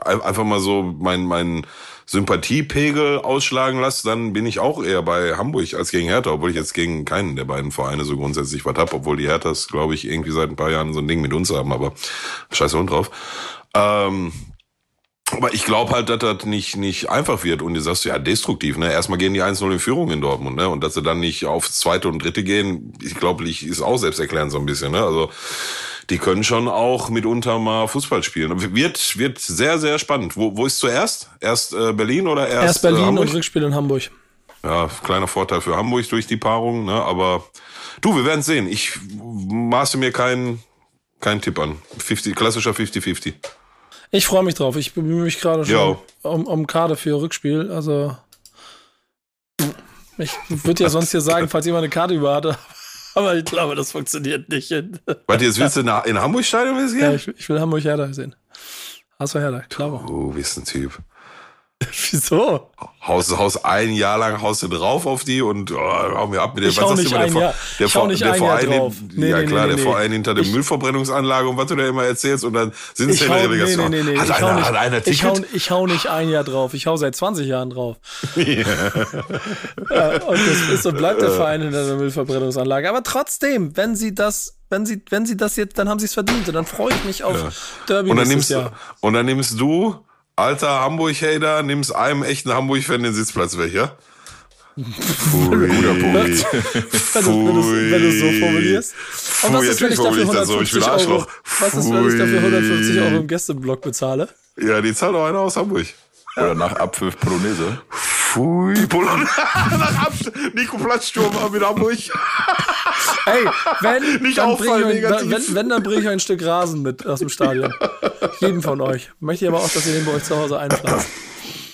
einfach mal so mein, mein Sympathiepegel ausschlagen lasse, dann bin ich auch eher bei Hamburg als gegen Hertha, obwohl ich jetzt gegen keinen der beiden Vereine so grundsätzlich was hab, obwohl die Herthas, glaube ich, irgendwie seit ein paar Jahren so ein Ding mit uns haben, aber scheiße Hund drauf. Ähm, aber ich glaube halt, dass das nicht, nicht einfach wird. Und du sagst ja destruktiv, ne? Erstmal gehen die 1-0 in Führung in Dortmund, ne? Und dass sie dann nicht aufs zweite und dritte gehen, ich glaube, ist auch selbsterklärend so ein bisschen, ne? Also die können schon auch mitunter mal Fußball spielen. Wird, wird sehr, sehr spannend. Wo, wo ist zuerst? Erst äh, Berlin oder erst? Erst Berlin äh, und Rückspiel in Hamburg. Ja, kleiner Vorteil für Hamburg durch die Paarung, ne? Aber du, wir werden sehen. Ich maße mir keinen keinen Tipp an. 50, klassischer 50-50. Ich freue mich drauf. Ich bemühe mich gerade schon um, um Karte für Rückspiel. Also ich würde ja sonst hier sagen, falls jemand eine Karte über hatte, aber ich glaube, das funktioniert nicht. Warte, jetzt willst du in, in Hamburg Stadion gehen? Ja, ich, ich will Hamburg Hertha sehen. Hast du Hertha, klar. Oh, wie ist ein Typ. [laughs] Wieso? Haust, haust ein Jahr lang haust du drauf auf die und oh, hau mir ab mit dem. Was nicht ein Jahr. Der, ich nicht der ein Verein, Jahr drauf. Nee, ja klar, nee, der Verein hinter der ich, Müllverbrennungsanlage und was du da immer erzählst und dann sind sie in der Relegation. Nee, nee, nee, hat, einer, nicht, hat einer Ticket? Ich hau, ich hau nicht ein Jahr drauf, ich hau seit 20 Jahren drauf. [laughs] Yeah. und das ist und bleibt der Verein hinter der Müllverbrennungsanlage. Aber trotzdem, wenn sie das wenn sie, wenn sie das jetzt, dann haben sie es verdient. Und dann freue ich mich auf ja. Derby und dann nimmst, Jahr. Und dann nimmst du alter Hamburg-Hater, nimmst einem echten Hamburg-Fan den Sitzplatz weg, ja? Pfui. Guter Punkt. wenn, du, es so formulierst. Und was ist, wenn ich dafür 150 so, Euro, was ist, wenn ich dafür 150 Euro im Gästeblock bezahle? Ja, die zahlt auch einer aus Hamburg. Oder nach Abpfiff Polonaise. Pfui, Polonaise. [laughs] nach Abpfiff. Nico Platzsturm mit Hamburg. [laughs] Ey, wenn, [laughs] Nicht dann auffallen, ich, wenn, wenn, dann bringe ich ein Stück Rasen mit aus dem Stadion. Jeden von euch. Möchte ich aber auch, dass ihr den bei euch zu Hause einpflanzt.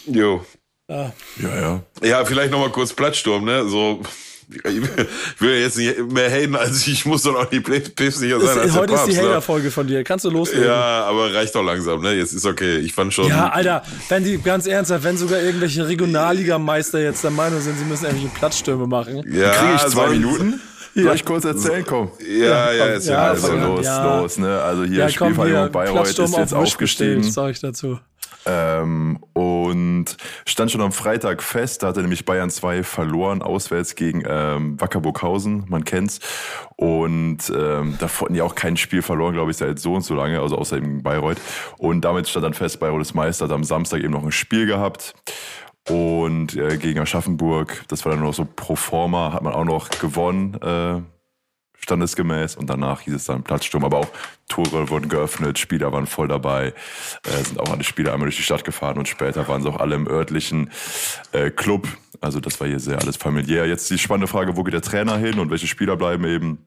Jo. Ja, ja. Ja, ja vielleicht nochmal kurz Plattsturm, ne? So. Ich will jetzt nicht mehr haten, als ich muss doch auch die päpstlicher sein. Als heute Papst, ist die ne? Hater-Folge von dir. Kannst du loslegen? Ja, aber reicht doch langsam, ne? Jetzt ist okay. Ich fand schon. Ja, Alter, wenn die, ganz ernsthaft, wenn sogar irgendwelche Regionalligameister jetzt der Meinung sind, sie müssen irgendwelche Platzstürme machen. Ja, kriege ich zwei Minuten? Ja. Soll ich kurz erzählen? Komm. Ja, ja, jetzt ja, also los, ja. los, ne? Also hier ja, Spielvereinigung Bayreuth ist jetzt aufgestiegen. Sag ich dazu. Ähm, und stand schon am Freitag fest, da hatte nämlich Bayern 2 verloren, auswärts gegen ähm, Wackerburghausen, man kennt's. Und ähm, da hatten die auch kein Spiel verloren, glaube ich, seit so und so lange, also außer eben Bayreuth. Und damit stand dann fest, Bayreuth ist Meister, hat am Samstag eben noch ein Spiel gehabt. Und äh, gegen Aschaffenburg, das war dann noch so pro forma, hat man auch noch gewonnen, äh, standesgemäß. Und danach hieß es dann Platzsturm. Aber auch Tore wurden geöffnet, Spieler waren voll dabei, äh, sind auch alle Spieler einmal durch die Stadt gefahren und später waren sie auch alle im örtlichen äh, Club. Also das war hier sehr alles familiär. Jetzt die spannende Frage, wo geht der Trainer hin und welche Spieler bleiben eben?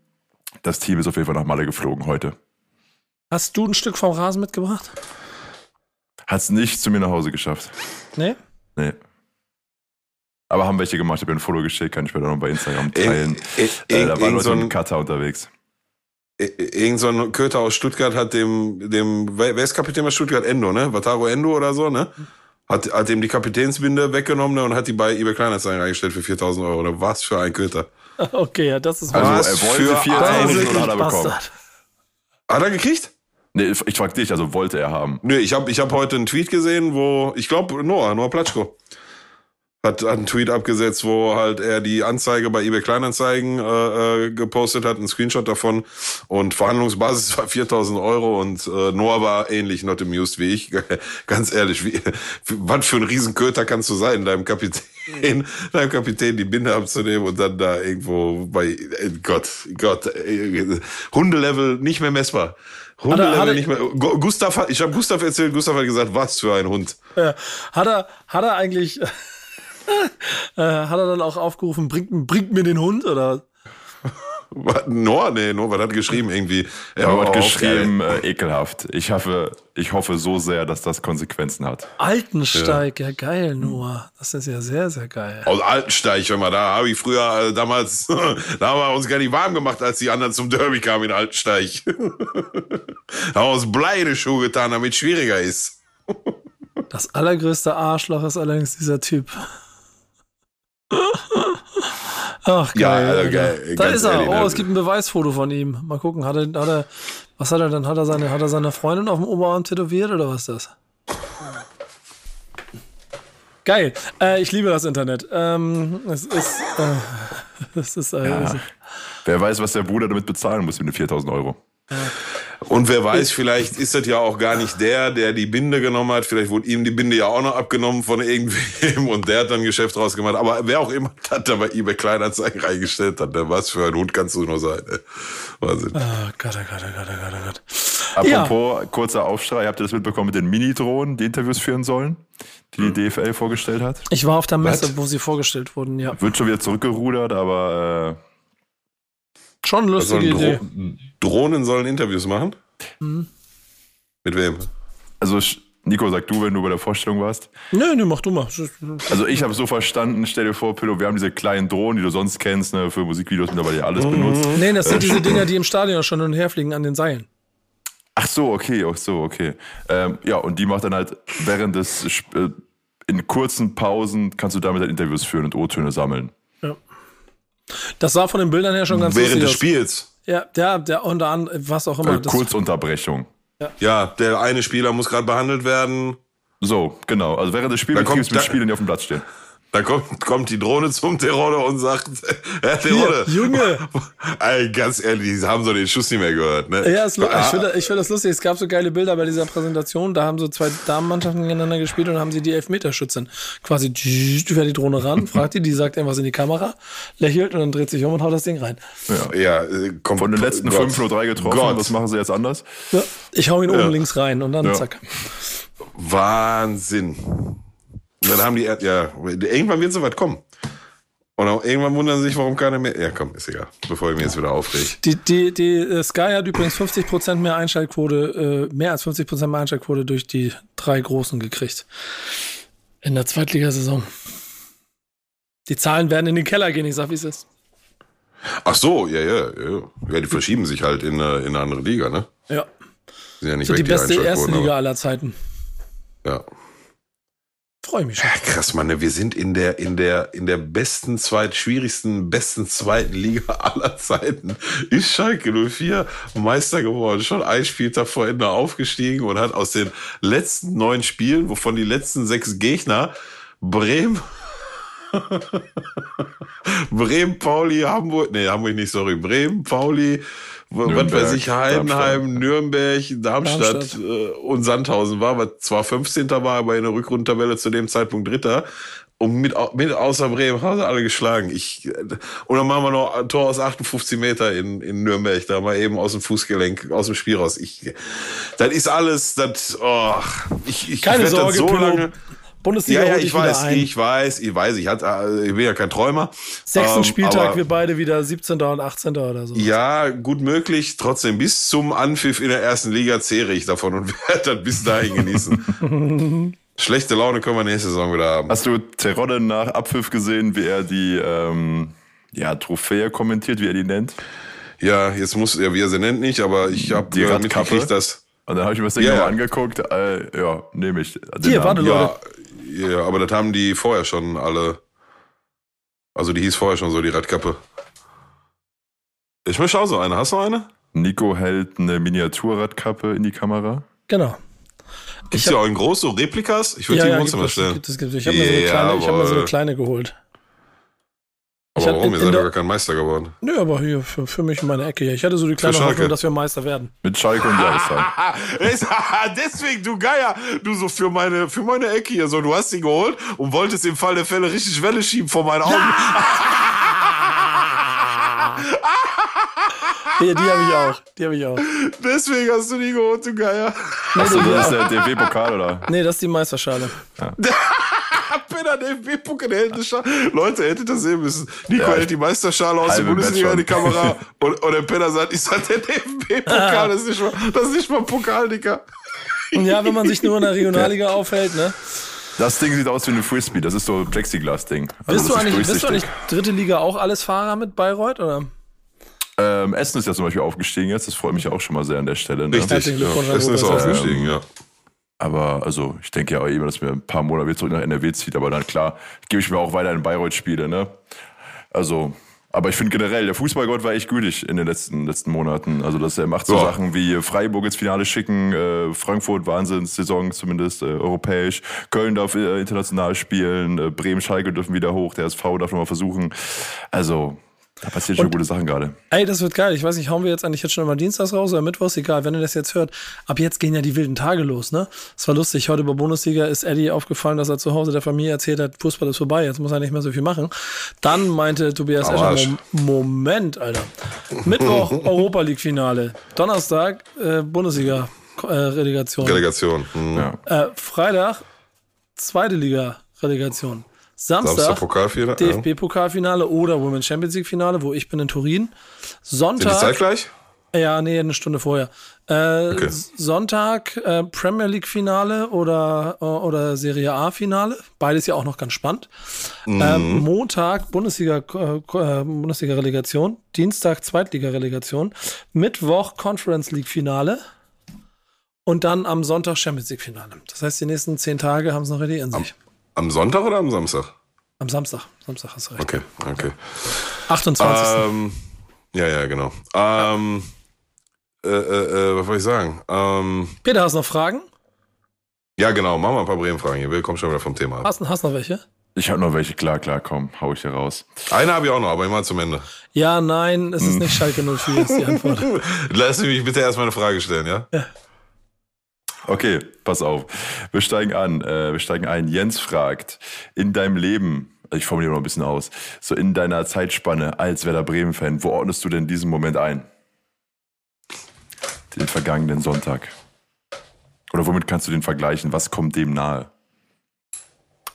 Das Team ist auf jeden Fall nach Malle geflogen heute. Hast du ein Stück vom Rasen mitgebracht? Hat es nicht zu mir nach Hause geschafft. Nee? Nee. Aber haben welche gemacht, ich habe ein Foto geschickt, kann ich mir dann noch bei Instagram teilen. Äh, äh, da waren Leute so mit Cutter unterwegs. Irgend so ein Köter aus Stuttgart hat dem, dem, wer ist Kapitän bei Stuttgart? Endo, ne? Watago Endo oder so, ne? Hat, hat ihm die Kapitänsbinde weggenommen ne? und hat die bei eBay Kleinanzeigen reingestellt für 4000 Euro. Oder was für ein Köter? [laughs] Okay, ja, das ist Also, er wollte 4000 oder hat er bekommen? Hat er gekriegt? Nee, ich frag dich, also wollte er haben. Nee, ich habe ich hab heute einen Tweet gesehen, wo, ich glaube, Noah, Noah Platschko hat einen Tweet abgesetzt, wo halt er die Anzeige bei eBay Kleinanzeigen äh, äh, gepostet hat, einen Screenshot davon und Verhandlungsbasis war [laughs] 4000 Euro und äh, Noah war ähnlich not amused wie ich. [laughs] Ganz ehrlich, wie, was für ein Riesenköter kannst du sein, deinem Kapitän, [laughs] deinem Kapitän die Binde abzunehmen und dann da irgendwo bei äh, Gott, Gott, äh, Hundelevel nicht mehr messbar. Hundelevel hat er- nicht mehr. Gu- Gustav, ich habe Gustav erzählt, Gustav hat gesagt, was für ein Hund. Hat er, hat er eigentlich, äh, hat er dann auch aufgerufen, bringt, bringt mir den Hund oder? Was? Noah, nee, Noah, was hat geschrieben irgendwie? Er hat geschrieben, äh, ekelhaft. Ich hoffe, ich hoffe so sehr, dass das Konsequenzen hat. Altensteig, ja, geil, Noah. Das ist ja sehr, sehr geil. Aus Altensteig, wenn man da habe ich früher äh, damals, [laughs] da haben wir uns gar nicht warm gemacht, als die anderen zum Derby kamen in Altensteig. [laughs] haben wir uns Bleide Schuhe getan, damit es schwieriger ist. [laughs] Das allergrößte Arschloch ist allerdings dieser Typ. Ach, geil. Ja, also geil, da ganz ist er. ehrlich, oh, ne? es gibt ein Beweisfoto von ihm. Mal gucken, hat er, hat er, was hat er denn? Hat er seine, hat er seine Freundin auf dem Oberarm tätowiert oder was ist das? Geil. Äh, ich liebe das Internet. Ähm, es ist, äh, [laughs] es ist, äh, ist Wer weiß, was der Bruder damit bezahlen muss mit den 4000 Euro. Und wer weiß, vielleicht ist das ja auch gar nicht der, der die Binde genommen hat. Vielleicht wurde ihm die Binde ja auch noch abgenommen von irgendwem und der hat dann ein Geschäft draus gemacht. Aber wer auch immer hat da bei eBay Kleinanzeigen reingestellt hat, ne? was für ein Hund kannst du nur sein. Ne? Wahnsinn. Oh Gott, oh Gott, oh Gott, oh Gott, oh Gott. Ja. Apropos, kurzer Aufschrei, habt ihr das mitbekommen mit den Mini-Drohnen, die Interviews führen sollen, die die DFL vorgestellt hat? Ich war auf der Messe, Was? wo sie vorgestellt wurden, ja. Wird schon wieder zurückgerudert, aber Schon eine Also lustige Idee. Dro Drohnen sollen Interviews machen? Mhm. Mit wem? äh, also Nico, sag du, wenn du bei der Vorstellung warst. Nö, nö, mach du mal. Also ich habe so verstanden, stell dir vor, Pillow, wir haben diese kleinen Drohnen, die du sonst kennst, ne, für Musikvideos mittlerweile ja alles Mhm. benutzt. Nee, das sind diese Dinger, die im Stadion schon hin und her fliegen an den Seilen. Ach so, okay, ach so, okay. Ähm, ja, und die macht dann halt während des, Sp- äh, in kurzen Pausen kannst du damit halt Interviews führen und O-Töne sammeln. Das sah von den Bildern her schon ganz Während lustig des aus. Spiels. Ja, der, der unter anderem, was auch immer. Äh, Kurzunterbrechung. Ja, der eine Spieler muss gerade behandelt werden. So, genau. Also während des Spielbetriebs kommt mit Spielern, die auf dem Platz stehen. Da kommt, kommt die Drohne zum Terror und sagt, [laughs] Herr Terror. Junge. [laughs] Ey, ganz ehrlich, die haben so den Schuss nicht mehr gehört. Ne? ja, ist, ich Ah, finde ich find das lustig. Es gab so geile Bilder bei dieser Präsentation. Da haben so zwei Damenmannschaften gegeneinander gespielt und haben sie die Elfmeterschützen quasi fährt die Drohne ran, [laughs] fragt die, die sagt irgendwas in die Kamera, lächelt und dann dreht sich um und haut das Ding rein. ja, äh, kommt, Von den letzten Gott. fünf nur drei getroffen. Gott. Was machen sie jetzt anders? Ja, ich hau ihn oben Ja. links rein und dann Ja. zack. Wahnsinn. Dann haben die, ja, irgendwann wird so weit kommen. Und auch irgendwann wundern sie sich, warum keiner mehr. Ja, komm, ist egal. Bevor ich mich jetzt wieder aufrege. Die, die, die äh, Sky hat übrigens 50% mehr Einschaltquote, äh, mehr als 50% mehr Einschaltquote durch die drei Großen gekriegt. In der Zweitligasaison. Die Zahlen werden in den Keller gehen, ich sag, wie es ist. Ach so, ja, ja, ja. Ja, die verschieben sich halt in, äh, in eine andere Liga, ne? Ja. Sind ja nicht So die weg, beste erste Einschaltquoten, Liga aller Zeiten. Ja. Freue mich schon. Ja, krass, Mann, ne? wir sind in der, in der, in der besten zweit, schwierigsten, besten zweiten Liga [laughs] aller Zeiten. Ist Schalke 04 Meister geworden, schon ein Spieltag vor Ende aufgestiegen und hat aus den letzten neun Spielen, wovon die letzten sechs Gegner Bremen, [laughs] Bremen, Pauli, Hamburg, nee, Hamburg nicht, sorry, Bremen, Pauli, was weiß ich, Heidenheim, Darmstadt. Nürnberg, Darmstadt, Darmstadt. Äh, und Sandhausen war, was zwar 15. war, aber in der Rückrundentabelle zu dem Zeitpunkt Dritter. Und mit, mit außer Bremen haben sie alle geschlagen. Ich, äh, und dann machen wir noch ein Tor aus 58 Meter in, in Nürnberg, da mal eben aus dem Fußgelenk, aus dem Spiel raus. Ich, das ist alles, das, oh, ich, ich Keine das Sorge, so lange. Bundesliga Ja, ja, ich weiß, ein. ich weiß, ich weiß, ich, hatte, äh, ich bin ja kein Träumer. Sechsten Ähm, Spieltag, wir beide wieder 17. und 18. oder so. ja, gut möglich. Trotzdem, bis zum Anpfiff in der ersten Liga zehre ich davon und [laughs] werde das bis dahin genießen. [laughs] Schlechte Laune können wir nächste Saison wieder haben. Hast du Terodde nach Abpfiff gesehen, wie er die ähm, ja, Trophäe kommentiert, wie er die nennt? Ja, jetzt muss, ja, wie er sie nennt nicht, aber ich habe Die äh, mitgekriegt, dass, Und dann habe ich mir das Ding Ja, nochmal ja. angeguckt. Äh, ja, nehme ich. Den Hier, Namen. warte, Leute. ja, ja, aber das haben die vorher schon alle, also die hieß vorher schon so, die Radkappe. Ich möchte auch so eine. Hast du eine? Nico hält eine Miniaturradkappe in die Kamera. Genau. Gibt es ja auch in groß so Replikas? Ich würde ja, die im Wohnzimmer stellen. gibt es, gibt es. Ich habe mir, so hab mir so eine kleine geholt. Ich Aber hab warum? Ihr seid ja gar kein Meister geworden. Nö, aber hier für, für mich in meiner Ecke hier. Ich hatte so die kleine Schalke. Hoffnung, dass wir Meister werden. Mit Schalke und Jahreszahlen. [laughs] [laughs] Deswegen, du Geier, du so für meine, für meine Ecke hier, so, du hast sie geholt und wolltest im Fall der Fälle richtig Welle schieben vor meinen Augen. [laughs] Hier, die habe ich auch. Die habe ich auch. Deswegen hast du die geholt, du Geier. Achso, das ist der DFB-Pokal, oder? Nee, das ist die Meisterschale. [laughs] Penner, der FB-Pucke, der hält eine Schale. Leute, hättet das sehen müssen. Nico Ja, hält die Meisterschale aus der Bundesliga in die. Kamera [laughs] und, und der Penner sagt, ich sag, der DFB-Pokal, das ist nicht mal, das ist nicht mal Pokal, Dicker. Und ja, wenn man sich nur in der Regionalliga [laughs] aufhält, ne? Das Ding sieht aus wie eine Frisbee. Das ist so ein Plexiglas-Ding. Also Bist du eigentlich, bist du eigentlich dritte Liga auch alles Fahrer mit Bayreuth? Oder? Ähm, Essen ist ja zum Beispiel aufgestiegen jetzt. Das freut mich auch schon mal sehr an der Stelle. Ne? Richtig. Herzlichen Ja. Glückwunsch an Essen ist aufgestiegen, ja. Aber also, ich denke ja auch immer, dass mir ein paar Monate wieder zurück nach NRW zieht. Aber dann klar, gebe ich mir auch weiter in Bayreuth-Spiele. Ne? Also, aber ich finde generell, der Fußballgott war echt gütig in den letzten, letzten Monaten. Also, dass er macht so Ja. Sachen wie Freiburg ins Finale schicken, äh, Frankfurt Wahnsinnssaison zumindest äh, europäisch, Köln darf äh, international spielen, äh, Bremen, Schalke dürfen wieder hoch, der SV darf nochmal versuchen. Also, da passieren schon gute Sachen gerade. Ey, das wird geil. Ich weiß nicht, hauen wir jetzt eigentlich jetzt schon immer Dienstags raus oder Mittwochs? Egal, wenn ihr das jetzt hört. Ab jetzt gehen ja die wilden Tage los, ne? Es war lustig. Heute bei Bundesliga ist Eddie aufgefallen, dass er zu Hause der Familie erzählt hat, Fußball ist vorbei, jetzt muss er nicht mehr so viel machen. Dann meinte Tobias Escher. Mom Moment, Alter. Mittwoch [laughs] Europa League Finale. Donnerstag äh, Bundesliga äh, Relegation. Relegation. Hm. Ja. Äh, Freitag zweite Liga Relegation. Samstag Samstag Pokalfinale. Ja. Sind DFB-Pokalfinale oder Women's Champions League Finale, wo ich bin in Turin. die Sonntag. zeitgleich? Ja, nee, eine Stunde vorher. Äh, Okay. Sonntag äh, Premier League Finale oder, äh, oder Serie A Finale. Beides ja auch noch ganz spannend. Mhm. Ähm, Montag Bundesliga, äh, äh, Bundesliga Relegation. Dienstag Zweitliga Relegation. Mittwoch Conference League Finale. Und dann am Sonntag Champions League Finale. Das heißt, die nächsten zehn Tage haben es noch richtig in sich. Am Sonntag oder am Samstag? Am Samstag. Samstag hast du recht. Okay, okay. 28. Ähm, ja, ja, genau. Ähm, äh, äh, äh, was wollte ich sagen? Ähm, Peter, hast du noch Fragen? ja, genau. Machen wir ein paar Bremen-Fragen hier. Wir kommen schon wieder vom Thema ab. Hast, hast noch welche? Ich habe noch welche, klar, klar, komm, hau ich hier raus. Eine habe ich auch noch, aber immer zum Ende. Ja, nein, es ist Hm. nicht Schalke 04, ist die Antwort. [laughs] Lass mich bitte erstmal eine Frage stellen, ja? Okay, pass auf. Wir steigen an. Äh, wir steigen ein. Jens fragt, in deinem Leben, ich formuliere noch ein bisschen aus, so in deiner Zeitspanne als Werder Bremen-Fan, wo ordnest du denn diesen Moment ein? Den vergangenen Sonntag. Oder womit kannst du den vergleichen? Was kommt dem nahe?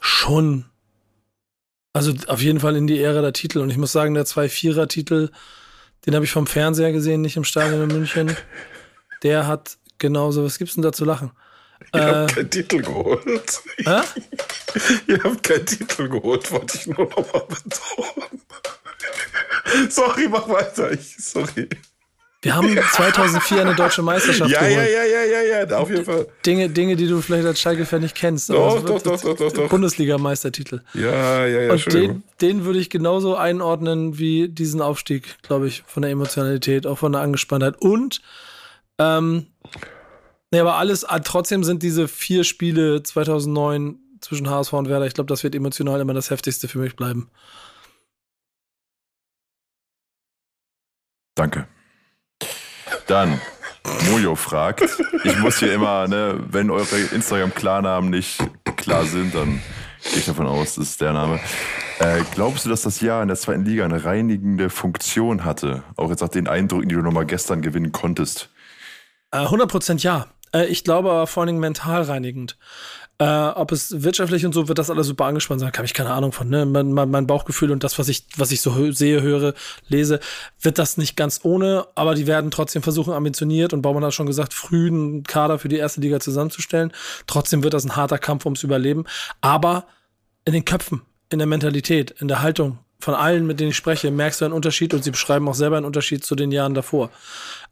Schon. Also auf jeden Fall in die Ära der Titel. Und ich muss sagen, der 2-4er-Titel, den habe ich vom Fernseher gesehen, nicht im Stadion in München. Der hat genauso, was gibt's denn da zu lachen? Ihr Äh, habt keinen Titel geholt. hä? [laughs] Ihr habt keinen Titel geholt, wollte ich nur noch mal betonen. Sorry, mach weiter. Ich, sorry. Wir haben 2004 eine deutsche Meisterschaft Ja, geholt. ja, ja, ja, ja, ja, auf jeden Fall. Dinge, Dinge, die du vielleicht als Schalke-Fan nicht kennst. Doch, doch, doch, doch, doch, doch. Bundesliga-Meistertitel. Ja, ja, ja, Und schön. den, den würde ich genauso einordnen wie diesen Aufstieg, glaube ich, von der Emotionalität, auch von der Angespanntheit. Und, ähm, nee, aber alles, ah, trotzdem sind diese vier Spiele 2009 zwischen HSV und Werder, ich glaube, das wird emotional immer das heftigste für mich bleiben. Danke. Dann, Mojo fragt, ich muss hier immer, ne, wenn eure Instagram-Klarnamen nicht klar sind, dann gehe ich davon aus, das ist der Name. Äh, glaubst du, dass das Jahr in der zweiten Liga eine reinigende Funktion hatte? Auch jetzt nach den Eindrücken, die du nochmal gestern gewinnen konntest. Äh, 100% ja. Äh, ich glaube aber vor allen Dingen mental reinigend. Äh, ob es wirtschaftlich und so wird das alles super angespannt sein, habe ich keine Ahnung von. Ne? Mein, mein, mein Bauchgefühl und das, was ich, was ich so hö sehe, höre, lese, wird das nicht ganz ohne, aber die werden trotzdem versuchen, ambitioniert und Baumann hat schon gesagt, früh einen Kader für die erste Liga zusammenzustellen. Trotzdem wird das ein harter Kampf ums Überleben. Aber in den Köpfen, in der Mentalität, in der Haltung von allen, mit denen ich spreche, merkst du einen Unterschied und sie beschreiben auch selber einen Unterschied zu den Jahren davor.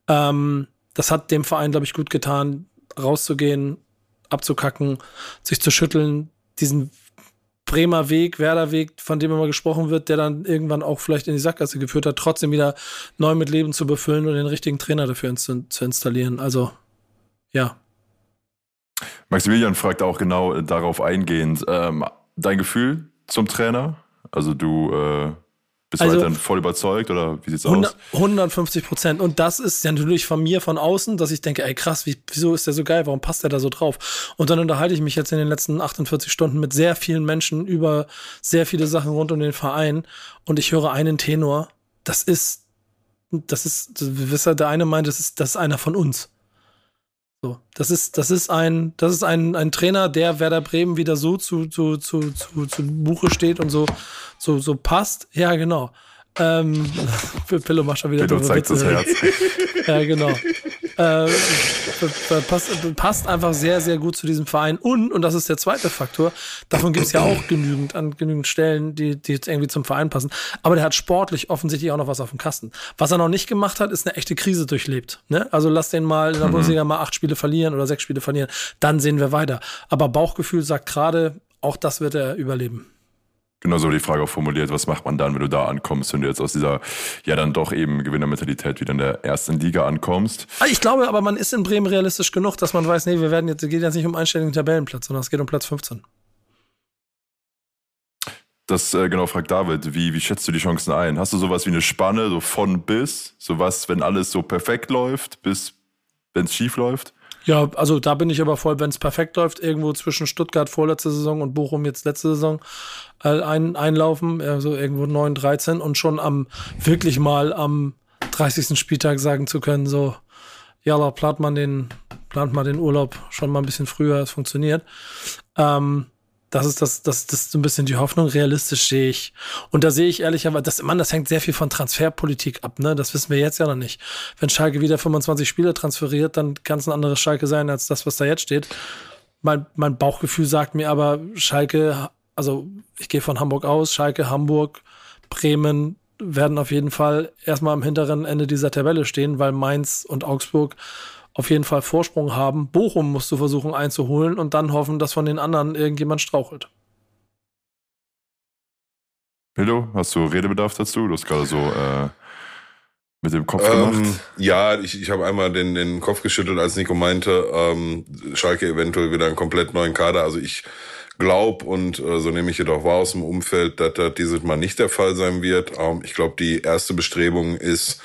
Ähm, das hat dem Verein, glaube ich, gut getan, rauszugehen, abzukacken, sich zu schütteln, diesen Bremer Weg, Werder Weg, von dem immer gesprochen wird, der dann irgendwann auch vielleicht in die Sackgasse geführt hat, trotzdem wieder neu mit Leben zu befüllen und den richtigen Trainer dafür inst zu installieren. Also, ja. Maximilian fragt auch genau darauf eingehend, ähm, dein Gefühl zum Trainer? Also du äh, bist also, weiterhin voll überzeugt oder wie sieht's 100, aus? 150 Prozent. Und das ist ja natürlich von mir von außen, dass ich denke, ey krass, wie, wieso ist der so geil? Warum passt der da so drauf? Und dann unterhalte ich mich jetzt in den letzten 48 Stunden mit sehr vielen Menschen über sehr viele Sachen rund um den Verein und ich höre einen Tenor. Das ist, das ist, wisst ihr, der eine meint, das ist, das ist einer von uns. So, das ist, das ist ein, das ist ein, ein Trainer, der Werder Bremen wieder so zu, zu, zu, zu, zu Buche steht und so, so, so passt. Ja, genau. Ähm, [laughs] Pillow macht schon wieder Pillow zeigt Witze. das Herz. [laughs] ja, genau. Äh, passt, passt einfach sehr, sehr gut zu diesem Verein. Und, und das ist der zweite Faktor, davon gibt es ja auch genügend an genügend Stellen, die, die jetzt irgendwie zum Verein passen. Aber der hat sportlich offensichtlich auch noch was auf dem Kasten. Was er noch nicht gemacht hat, ist eine echte Krise durchlebt. Ne? Also lass den mal in der mhm. Bundesliga mal acht Spiele verlieren oder sechs Spiele verlieren. Dann sehen wir weiter. Aber Bauchgefühl sagt gerade, auch das wird er überleben genauso die Frage auch formuliert, was macht man dann, wenn du da ankommst, wenn du jetzt aus dieser, ja dann doch eben Gewinnermentalität wieder in der ersten Liga ankommst. Ah, ich glaube aber, man ist in Bremen realistisch genug, dass man weiß, nee, wir werden jetzt, es geht jetzt nicht um einstelligen Tabellenplatz, sondern es geht um Platz 15. Das äh, genau fragt David, wie, wie schätzt du die Chancen ein? Hast du sowas wie eine Spanne, so von bis, sowas, wenn alles so perfekt läuft, bis wenn es schief läuft? Ja, also da bin ich aber voll, wenn es perfekt läuft, irgendwo zwischen Stuttgart vorletzte Saison und Bochum jetzt letzte Saison äh, ein, einlaufen, also irgendwo 9, 13 und schon am, wirklich mal am 30. Spieltag sagen zu können, so, ja, plant man den, plant mal den Urlaub schon mal ein bisschen früher, es funktioniert. Ähm, das ist das, das, das ist so ein bisschen die Hoffnung. Realistisch sehe ich. Und da sehe ich ehrlicherweise, das, Mann, das hängt sehr viel von Transferpolitik ab, ne? Das wissen wir jetzt ja noch nicht. Wenn Schalke wieder 25 Spieler transferiert, dann kann es ein anderes Schalke sein als das, was da jetzt steht. Mein, mein Bauchgefühl sagt mir aber, Schalke, also ich gehe von Hamburg aus, Schalke, Hamburg, Bremen werden auf jeden Fall erstmal am hinteren Ende dieser Tabelle stehen, weil Mainz und Augsburg auf jeden Fall Vorsprung haben. Bochum musst du versuchen einzuholen und dann hoffen, dass von den anderen irgendjemand strauchelt. Pillow, hast du Redebedarf dazu? Du hast gerade so äh, mit dem Kopf ähm, gemacht. Ja, ich, ich habe einmal den, den Kopf geschüttelt, als Nico meinte, ähm, Schalke eventuell wieder einen komplett neuen Kader. Also ich glaube und äh, so nehme ich jedoch wahr aus dem Umfeld, dass das dieses Mal nicht der Fall sein wird. Ähm, ich glaube, die erste Bestrebung ist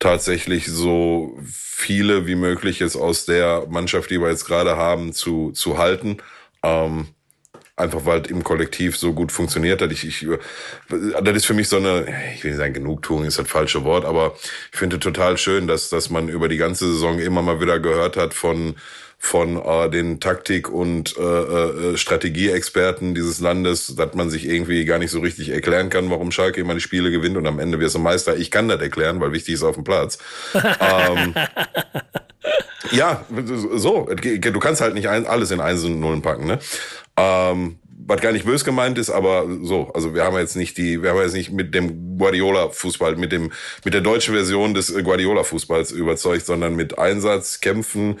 tatsächlich so viele wie möglich jetzt aus der Mannschaft, die wir jetzt gerade haben, zu, zu halten. Ähm, einfach weil im Kollektiv so gut funktioniert hat. Ich, ich, das ist für mich so eine, ich will nicht sagen Genugtuung, ist das falsche Wort, aber ich finde total schön, dass, dass man über die ganze Saison immer mal wieder gehört hat von von äh, den Taktik- und äh, äh, Strategieexperten dieses Landes, dass man sich irgendwie gar nicht so richtig erklären kann, warum Schalke immer die Spiele gewinnt und am Ende wird es ein Meister. Ich kann das erklären, weil wichtig ist auf dem Platz. [laughs] ähm, ja, so. Du kannst halt nicht alles in Einsen und Nullen packen, ne? Ähm, was gar nicht bös gemeint ist, aber so, also wir haben jetzt nicht die, wir haben jetzt nicht mit dem Guardiola-Fußball, mit dem, mit der deutschen Version des Guardiola-Fußballs überzeugt, sondern mit Einsatz, Kämpfen,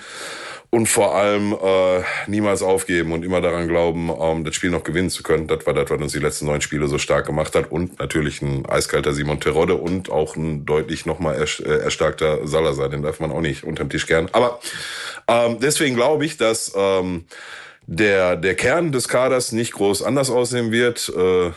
und vor allem äh, niemals aufgeben und immer daran glauben, ähm, das Spiel noch gewinnen zu können. Das war das, was uns die letzten neun Spiele so stark gemacht hat. Und natürlich ein eiskalter Simon Terodde und auch ein deutlich nochmal äh, erstarkter Salazar. Den darf man auch nicht unterm Tisch gern. Aber ähm, deswegen glaube ich, dass ähm, der, der Kern des Kaders nicht groß anders aussehen wird. Äh,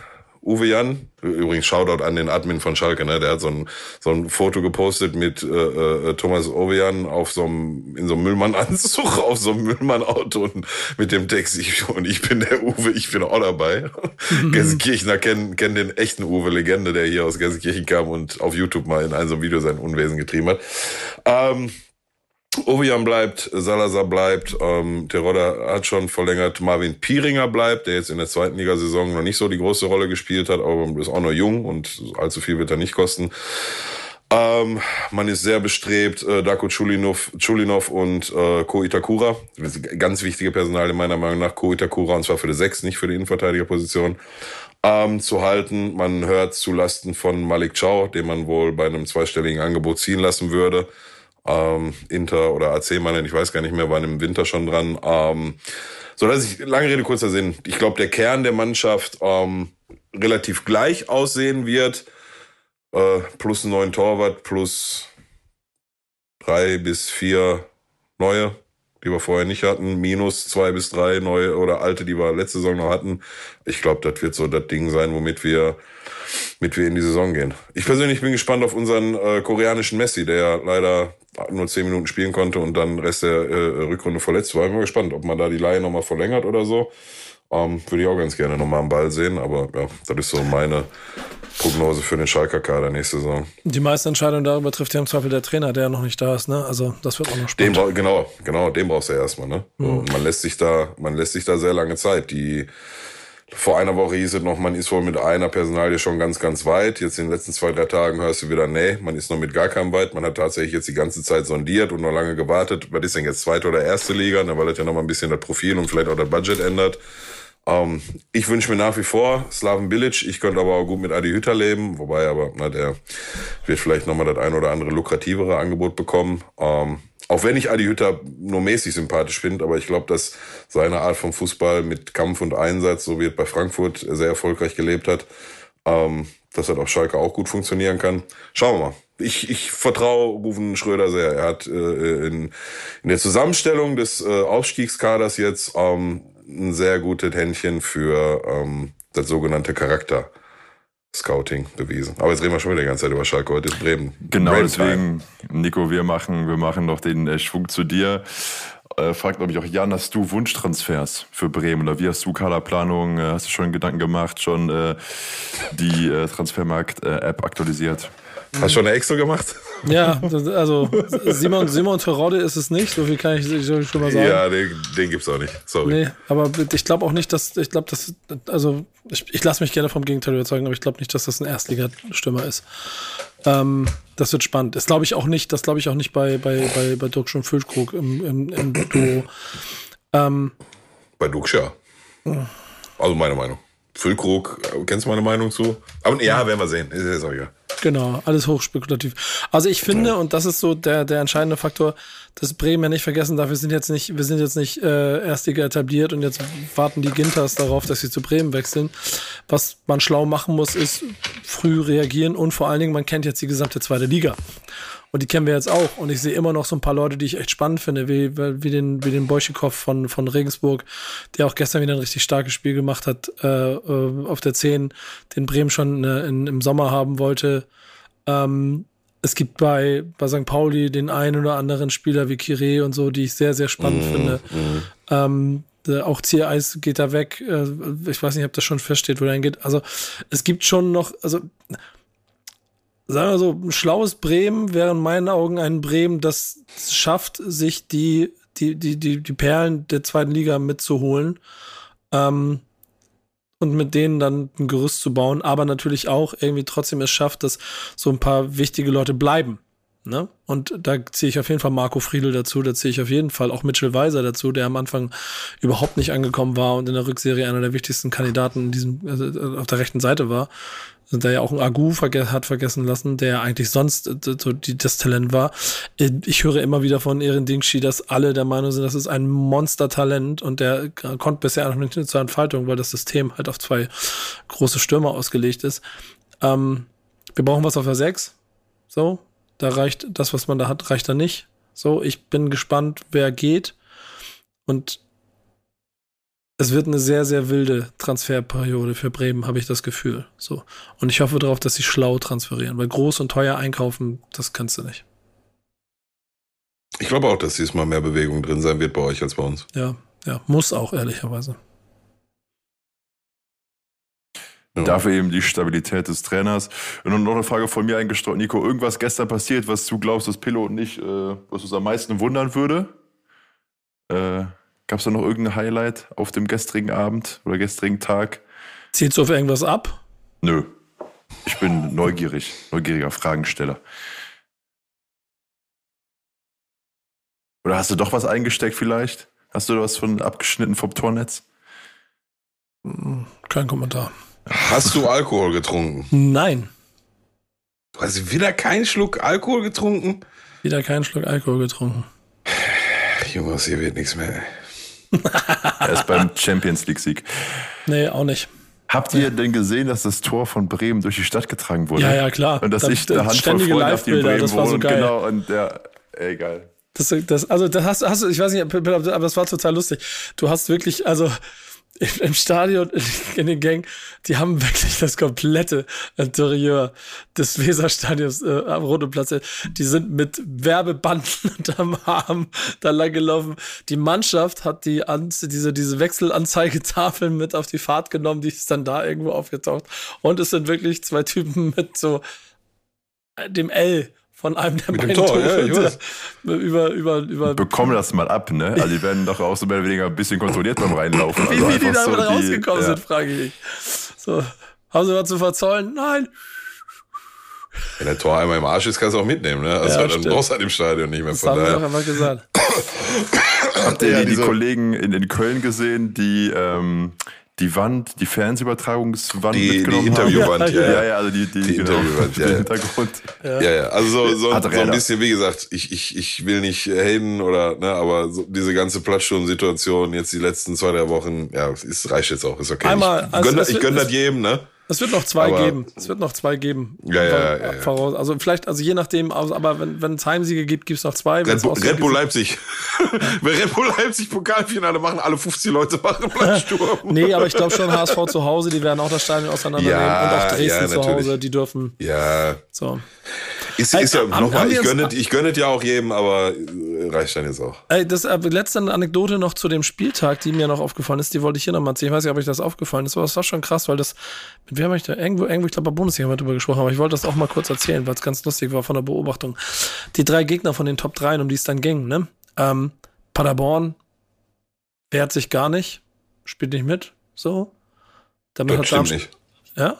Uwe Jan, übrigens Shoutout an den Admin von Schalke, ne? Der hat so ein, so ein Foto gepostet mit äh, äh, Thomas Uwe Jan auf so einem, in so einem Müllmann-Anzug, [laughs] auf so einem Müllmann-Auto und mit dem Text, ich, und ich bin der Uwe, ich bin auch dabei. Mhm. Gelsenkirchener kennen, kennen den echten Uwe Legende, der hier aus Gelsenkirchen kam und auf YouTube mal in einem so Video sein Unwesen getrieben hat. Ähm, Ovian bleibt, Salazar bleibt, ähm, Terodda hat schon verlängert, Marvin Pieringer bleibt, der jetzt in der zweiten Ligasaison noch nicht so die große Rolle gespielt hat, aber ist auch noch jung und allzu viel wird er nicht kosten. Ähm, man ist sehr bestrebt, äh, Dako Chulinov, Chulinov und äh, Ko Itakura, ganz wichtige Personal meiner Meinung nach, Ko Itakura, und zwar für die Sechs, nicht für die Innenverteidigerposition, ähm, zu halten. Man hört zu Lasten von Malik Chow, den man wohl bei einem zweistelligen Angebot ziehen lassen würde ähm, Inter oder AC Mailand, ich weiß gar nicht mehr, waren im Winter schon dran. Ähm, so dass ich, lange Rede, kurzer Sinn. Ich glaube, der Kern der Mannschaft ähm, relativ gleich aussehen wird. Äh, plus einen neuen Torwart, plus drei bis vier neue. die wir vorher nicht hatten, minus zwei bis drei neue oder alte, die wir letzte Saison noch hatten. Ich glaube, das wird so das Ding sein, womit wir, mit wir in die Saison gehen. Ich persönlich bin gespannt auf unseren äh, koreanischen Messi, der leider nur zehn Minuten spielen konnte und dann Rest der äh, Rückrunde verletzt war. Ich bin mal gespannt, ob man da die Leihe nochmal verlängert oder so. Ähm, würde ich auch ganz gerne nochmal am Ball sehen, aber ja, das ist so meine Prognose für den Schalker Kader nächste Saison. Die meisten Entscheidungen darüber trifft ja im Zweifel der Trainer, der ja noch nicht da ist, ne? Also das wird auch noch Den spannend. bra- genau, genau, den brauchst du erstmal, ne? So, und man lässt sich da, man lässt sich da sehr lange Zeit. Die vor einer Woche hieß es noch, man ist wohl mit einer Personalie schon ganz, ganz weit. Jetzt in den letzten zwei, drei Tagen hörst du wieder, nee, man ist noch mit gar keinem weit. Man hat tatsächlich jetzt die ganze Zeit sondiert und noch lange gewartet. Was ist denn jetzt zweite oder erste Liga? Ne, weil das ja noch mal ein bisschen das Profil und vielleicht auch das Budget ändert. Ähm, ich wünsche mir nach wie vor Slaven Bilic. Ich könnte aber auch gut mit Adi Hütter leben, wobei aber na, der wird vielleicht nochmal das ein oder andere lukrativere Angebot bekommen. Ähm, auch wenn ich Adi Hütter nur mäßig sympathisch finde, aber ich glaube, dass seine Art von Fußball mit Kampf und Einsatz, so wie es bei Frankfurt sehr erfolgreich gelebt hat, ähm, dass das auf Schalke auch gut funktionieren kann. Schauen wir mal. Ich, ich vertraue Rufen Schröder sehr. Er hat äh, in, in der Zusammenstellung des äh, Aufstiegskaders jetzt ähm, ein sehr gutes Händchen für ähm, das sogenannte Charakter. Scouting bewiesen. Aber jetzt reden wir schon wieder die ganze Zeit über Schalke. Heute ist Bremen. Genau, Bremen deswegen, Nico, wir machen, wir machen noch den äh, Schwung zu dir. Äh, fragt, glaube ich, auch Jan, hast du Wunschtransfers für Bremen oder wie hast du Kaderplanung? Äh, hast du schon Gedanken gemacht, schon äh, die äh, Transfermarkt-App aktualisiert? Hast du schon eine Excel gemacht? Ja, also Simon, Simon Terodde ist es nicht, so viel kann ich, viel schon mal sagen. Ja, den, den gibt's auch nicht. Sorry. Nee, aber ich glaube auch nicht, dass, ich glaube, dass, also ich, ich lasse mich gerne vom Gegenteil überzeugen, aber ich glaube nicht, dass das ein Erstligastürmer ist. Ähm, das wird spannend. Das glaube ich auch nicht, das glaube ich auch nicht bei, bei, bei, bei Dirk und Füllkrug im, im, im Duo. Ähm, Bei Dux ja. Also meine Meinung. Füllkrug, äh, kennst du meine Meinung zu? Aber ja, werden wir sehen. Ist jetzt auch egal. Genau, alles hochspekulativ. Also ich finde, und das ist so der, der entscheidende Faktor, dass Bremen ja nicht vergessen darf, wir sind jetzt nicht, wir sind jetzt nicht äh, Erstliga etabliert und jetzt warten die Ginters darauf, dass sie zu Bremen wechseln. Was man schlau machen muss, ist früh reagieren und vor allen Dingen, man kennt jetzt die gesamte zweite Liga. Und die kennen wir jetzt auch. Und ich sehe immer noch so ein paar Leute, die ich echt spannend finde, wie, wie den, wie den Boychikow von, von Regensburg, der auch gestern wieder ein richtig starkes Spiel gemacht hat, äh, äh, auf der 10, den Bremen schon äh, in, im Sommer haben wollte. Ähm, es gibt bei, bei St. Pauli den einen oder anderen Spieler wie Kire und so, die ich sehr, sehr spannend finde. Ähm, der- auch Ziereis geht da weg. Äh, ich weiß nicht, ob das schon feststeht, wo der hingeht. Also es gibt schon noch, also sagen wir so, ein schlaues Bremen wäre in meinen Augen ein Bremen, das schafft, sich die, die, die, die, die Perlen der zweiten Liga mitzuholen. Ähm, und mit denen dann ein Gerüst zu bauen, aber natürlich auch irgendwie trotzdem es schafft, dass so ein paar wichtige Leute bleiben. Ne? Und da ziehe ich auf jeden Fall Marco Friedl dazu, da ziehe ich auf jeden Fall auch Mitchell Weiser dazu, der am Anfang überhaupt nicht angekommen war und in der Rückserie einer der wichtigsten Kandidaten in diesem, also äh, auf der rechten Seite war. Da ja auch ein Agu verge hat vergessen lassen, der eigentlich sonst äh, so die, das Talent war. Äh, Ich höre immer wieder von Erin Dingshi, dass alle der Meinung sind, das ist ein Monstertalent und der kommt bisher noch nicht zur Entfaltung, weil das System halt auf zwei große Stürmer ausgelegt ist. Ähm, wir brauchen was auf der 6. So, da reicht das, was man da hat, reicht da nicht. So, ich bin gespannt, wer geht. Und es wird eine sehr, sehr wilde Transferperiode für Bremen, habe ich das Gefühl. So. Und ich hoffe darauf, dass sie schlau transferieren, weil groß und teuer einkaufen, das kannst du nicht. Ich glaube auch, dass diesmal mehr Bewegung drin sein wird bei euch als bei uns. Ja, ja, muss auch, ehrlicherweise. Ja. Dafür eben die Stabilität des Trainers. Und noch eine Frage von mir eingestreut, Nico. Irgendwas gestern passiert, was du glaubst, dass Pillow und ich, äh, was uns am meisten wundern würde? Äh, Gab es da noch irgendein Highlight auf dem gestrigen Abend oder gestrigen Tag? Ziehst du auf irgendwas ab? Nö. Ich bin neugierig, neugieriger Fragensteller. Oder hast du doch was eingesteckt vielleicht? Hast du was von abgeschnitten vom Tornetz? Kein Kommentar. Hast du Alkohol getrunken? Nein, Du hast wieder keinen Schluck Alkohol getrunken? wieder keinen Schluck Alkohol getrunken. Jungs, hier wird nichts mehr. [laughs] Er ist beim Champions League-Sieg. Nee, auch nicht. Habt ihr denn gesehen, dass das Tor von Bremen durch die Stadt getragen wurde? Ja, ja, klar. Und dass Da- ich eine Handvoll ständige Freunde auf die Bremen das war so wohnen. geil. Genau, und der, ey, geil. Das, das, also, das hast, hast du, ich weiß nicht, aber das war total lustig. Du hast wirklich, also, im Stadion, in den Gang, die haben wirklich das komplette Interieur des Weserstadions äh, am Roten Platz. Die sind mit Werbebanden [laughs] unterm Arm da lang gelaufen. Die Mannschaft hat die An diese, diese Wechselanzeigetafeln mit auf die Fahrt genommen, die ist dann da irgendwo aufgetaucht. Und es sind wirklich zwei Typen mit so äh, dem L von einem der Mit beiden Tor, ja, ich Tore weiß. über, über, über, Bekommen das mal ab, ne? Also die werden doch auch so mehr oder weniger ein bisschen kontrolliert beim Reinlaufen. [laughs] Wie, Also wie die da so rausgekommen ja. sind, frage ich mich. So, haben sie was zu verzollen? Nein. Wenn der Tor einmal im Arsch ist, kannst du auch mitnehmen, ne? Also Ja, dann brauchst du halt im Stadion nicht mehr. Das Von haben sie doch daher. einfach gesagt. [coughs] Habt ihr Ja, die, die Kollegen in, in Köln gesehen, die ähm, die Wand, die Fernsehübertragungswand Die, die mitgenommen Interviewwand, Ja, ja. ja. Ja, also die, die, Die genau, Interviewwand, ja, den ja. Hintergrund. Ja, ja, also so, so, so ein bisschen, wie gesagt, ich, ich, ich will nicht haten oder, ne, aber so diese ganze Platzsturm-Situation jetzt die letzten zwei, drei Wochen, ja, es reicht jetzt auch, ist okay. Einmal, ich also gönn, ich wird- gönn es- das jedem, ne? Es wird noch zwei Aber- geben. Es wird noch zwei geben. Ja, ja, ja, ja. Also vielleicht, also je nachdem, aber wenn wenn es Heimsiege gibt, gibt es noch zwei. Red Bull, Red Bull Leipzig. [laughs] Wenn Red Bull Leipzig Pokalfinale machen, alle 50 Leute machen Platzsturm. [laughs] Nee, aber ich glaube schon HSV zu Hause, die werden auch das Stadion auseinandernehmen. Ja, und auch Dresden zu. Hause, die dürfen. Ja, So. Ist, ist ja, nochmal, ich gönne, ich gönne ja auch jedem, aber äh, reicht dann jetzt auch. Ey, das äh, letzte Anekdote noch zu dem Spieltag, die mir noch aufgefallen ist, die wollte ich hier nochmal erzählen. Ich weiß nicht, ob euch das aufgefallen ist, aber das war schon krass, weil das, mit wem habe ich da irgendwo, irgendwo, ich glaube, bei Bundesliga haben wir drüber gesprochen, aber ich wollte das auch mal kurz erzählen, weil es ganz lustig war von der Beobachtung. Die drei Gegner von den Top 3, um die es dann ging, ne? Ähm, Paderborn wehrt sich gar nicht, spielt nicht mit, so. Damit Das hat stimmt Darmstadt- nicht. Ja?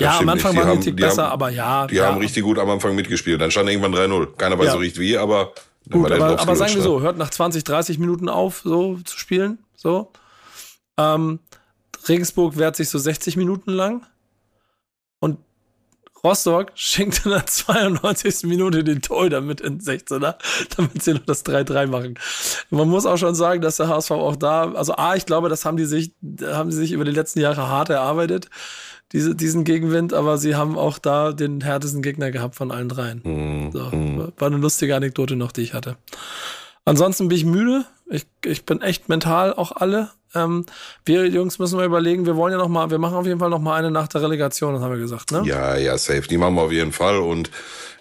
Ja, am Anfang. Die waren die Tick besser, haben- aber ja. Die ja, haben richtig gut am Anfang mitgespielt. Dann stand irgendwann 3-0. Keiner weiß Ja. so richtig wie, aber Gut, aber, aber sagen wir so, hört nach 20, 30 Minuten auf, so zu spielen. So. Ähm, Regensburg wehrt sich so 60 Minuten lang. Und Rostock [laughs] schenkt in der 92. Minute den Torhüter mit in 16er, [laughs] damit sie noch das 3-3 machen. Man muss auch schon sagen, dass der HSV auch da, also A, ich glaube, das haben die sich, haben sie sich über die letzten Jahre hart erarbeitet, diese, diesen Gegenwind, aber sie haben auch da den härtesten Gegner gehabt von allen dreien. Mhm. So, war eine lustige Anekdote noch, die ich hatte. Ansonsten bin ich müde. Ich, ich bin echt mental auch alle. Ähm, wir Jungs müssen mal überlegen, wir wollen ja noch mal, wir machen auf jeden Fall noch mal eine nach der Relegation, das haben wir gesagt, ne? Ja, ja, safe. Die machen wir auf jeden Fall. Und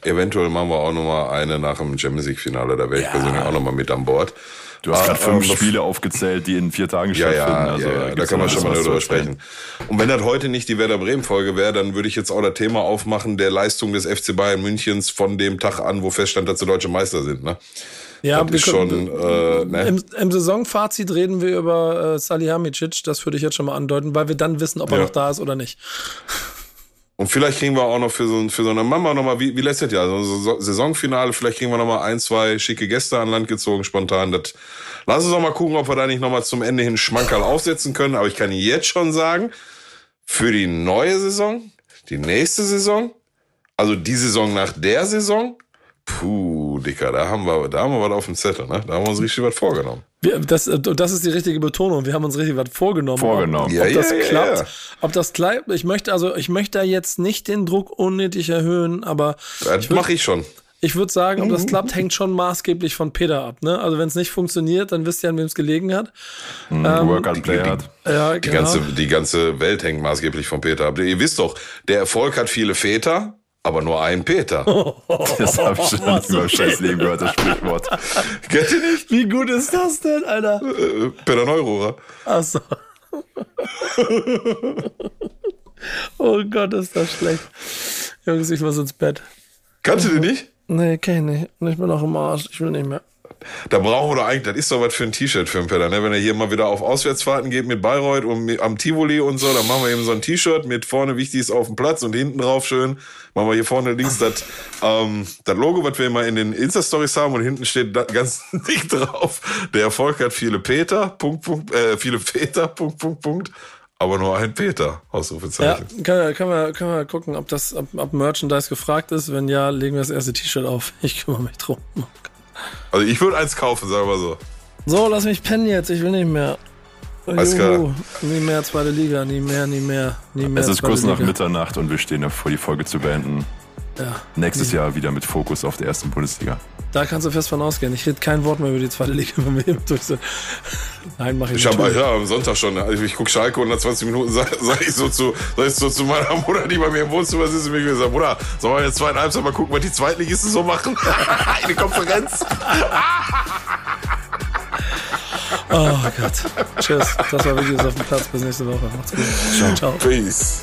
eventuell machen wir auch nochmal eine nach dem Champions League-Finale. Da wäre ich Ja. persönlich auch nochmal mit an Bord. Du hast Ah, gerade fünf ähm, Spiele aufgezählt, die in vier Tagen Ja, stattfinden. ja, also, ja, ja, da kann man schon mal drüber sprechen. Und wenn das heute nicht die Werder Bremen-Folge wäre, dann würde ich jetzt auch das Thema aufmachen der Leistung des FC Bayern Münchens von dem Tag an, wo feststand, dass sie deutsche Meister sind. Ne? Ja, das ist schon, äh, ne? Im, Im Saisonfazit reden wir über äh, Salihamidzic, das würde ich jetzt schon mal andeuten, weil wir dann wissen, ob er Ja. noch da ist oder nicht. Und vielleicht kriegen wir auch noch für so, für so eine Mama nochmal, wie, wie letztes Jahr, so ein Saison- Saisonfinale, vielleicht kriegen wir nochmal ein, zwei schicke Gäste an Land gezogen, spontan. Das, lass uns doch mal gucken, ob wir da nicht nochmal zum Ende hin Schmankerl aufsetzen können. Aber ich kann jetzt schon sagen, für die neue Saison, die nächste Saison, also die Saison nach der Saison, puh, Dicker, da haben wir, da haben wir was auf dem Zettel, ne? Da haben wir uns richtig was vorgenommen. Wir, das, äh, das ist die richtige Betonung. Wir haben uns richtig was vorgenommen. Vorgenommen. Ob, Ja, ob das ja, ja, klappt. ja. Ob das klappt. Ich möchte also, ich möchte da jetzt nicht den Druck unnötig erhöhen, aber Das mache ich schon. ich würde sagen, ob das klappt, hängt schon maßgeblich von Peter ab. Ne? Also wenn es nicht funktioniert, dann wisst ihr, an wem es gelegen hat. Work and Play hat. Ja, Die, genau. ganze, die ganze Welt hängt maßgeblich von Peter ab. Ihr wisst doch, der Erfolg hat viele Väter, aber nur einen Peter. [laughs] Das habe ich schon in meinem scheiß Leben gehört, das Sprichwort. [laughs] Kennt ihr nicht? Wie gut ist das denn, Alter? Äh, Peter Neururer. Achso. oh Gott, ist das schlecht. Jungs, ich muss ins Bett. Kannst du den nicht? Nee, kenn ich nicht. Ich bin auch im Arsch. Ich will nicht mehr. Da brauchen wir doch eigentlich, das ist doch was für ein T-Shirt für einen Peter, ne? Wenn er hier mal wieder auf Auswärtsfahrten geht mit Bayreuth und mit, am Tivoli und so, dann machen wir eben so ein T-Shirt mit vorne wichtig ist auf dem Platz und hinten drauf schön. Machen wir hier vorne links das, ähm, Logo, was wir immer in den Insta-Stories haben und hinten steht ganz [laughs] dick drauf. Der Erfolg hat viele Peter, Punkt, Punkt, äh, viele Väter, Punkt, Punkt, Punkt. Aber nur ein Peter, Ja, Ausrufezeichen. können wir, können wir, können wir gucken, ob das, ob, ob Merchandise gefragt ist. Wenn ja, legen wir das erste T-Shirt auf. Ich kümmere mich drum. Also ich würde eins kaufen, sagen wir so. So, lass mich pennen jetzt. Ich will nicht mehr. Alles klar. Nie mehr zweite Liga, nie mehr, nie mehr, nie mehr. Es ist kurz nach Liga. Mitternacht und wir stehen davor, die Folge zu beenden. Ja. Nächstes Jahr wieder mit Fokus auf der ersten Bundesliga. Da kannst du fest von ausgehen. Ich rede kein Wort mehr über die zweite Liga, wenn wir hier durch sind. Nein, mach ich, Ich nicht. habe ja am Sonntag schon, also ich gucke Schalke und nach 20 Minuten sage sag ich so zu, sag ich so zu meiner Mutter, die bei mir im Wohnzimmer sitzt und mir gesagt, Mutter, sollen wir jetzt zweiten Halbzeit mal gucken, was die Zweitligisten so machen? [laughs] Eine Konferenz. Oh Gott. Tschüss. Das war Videos auf dem Platz. Bis nächste Woche. Macht's gut. Ciao. Peace.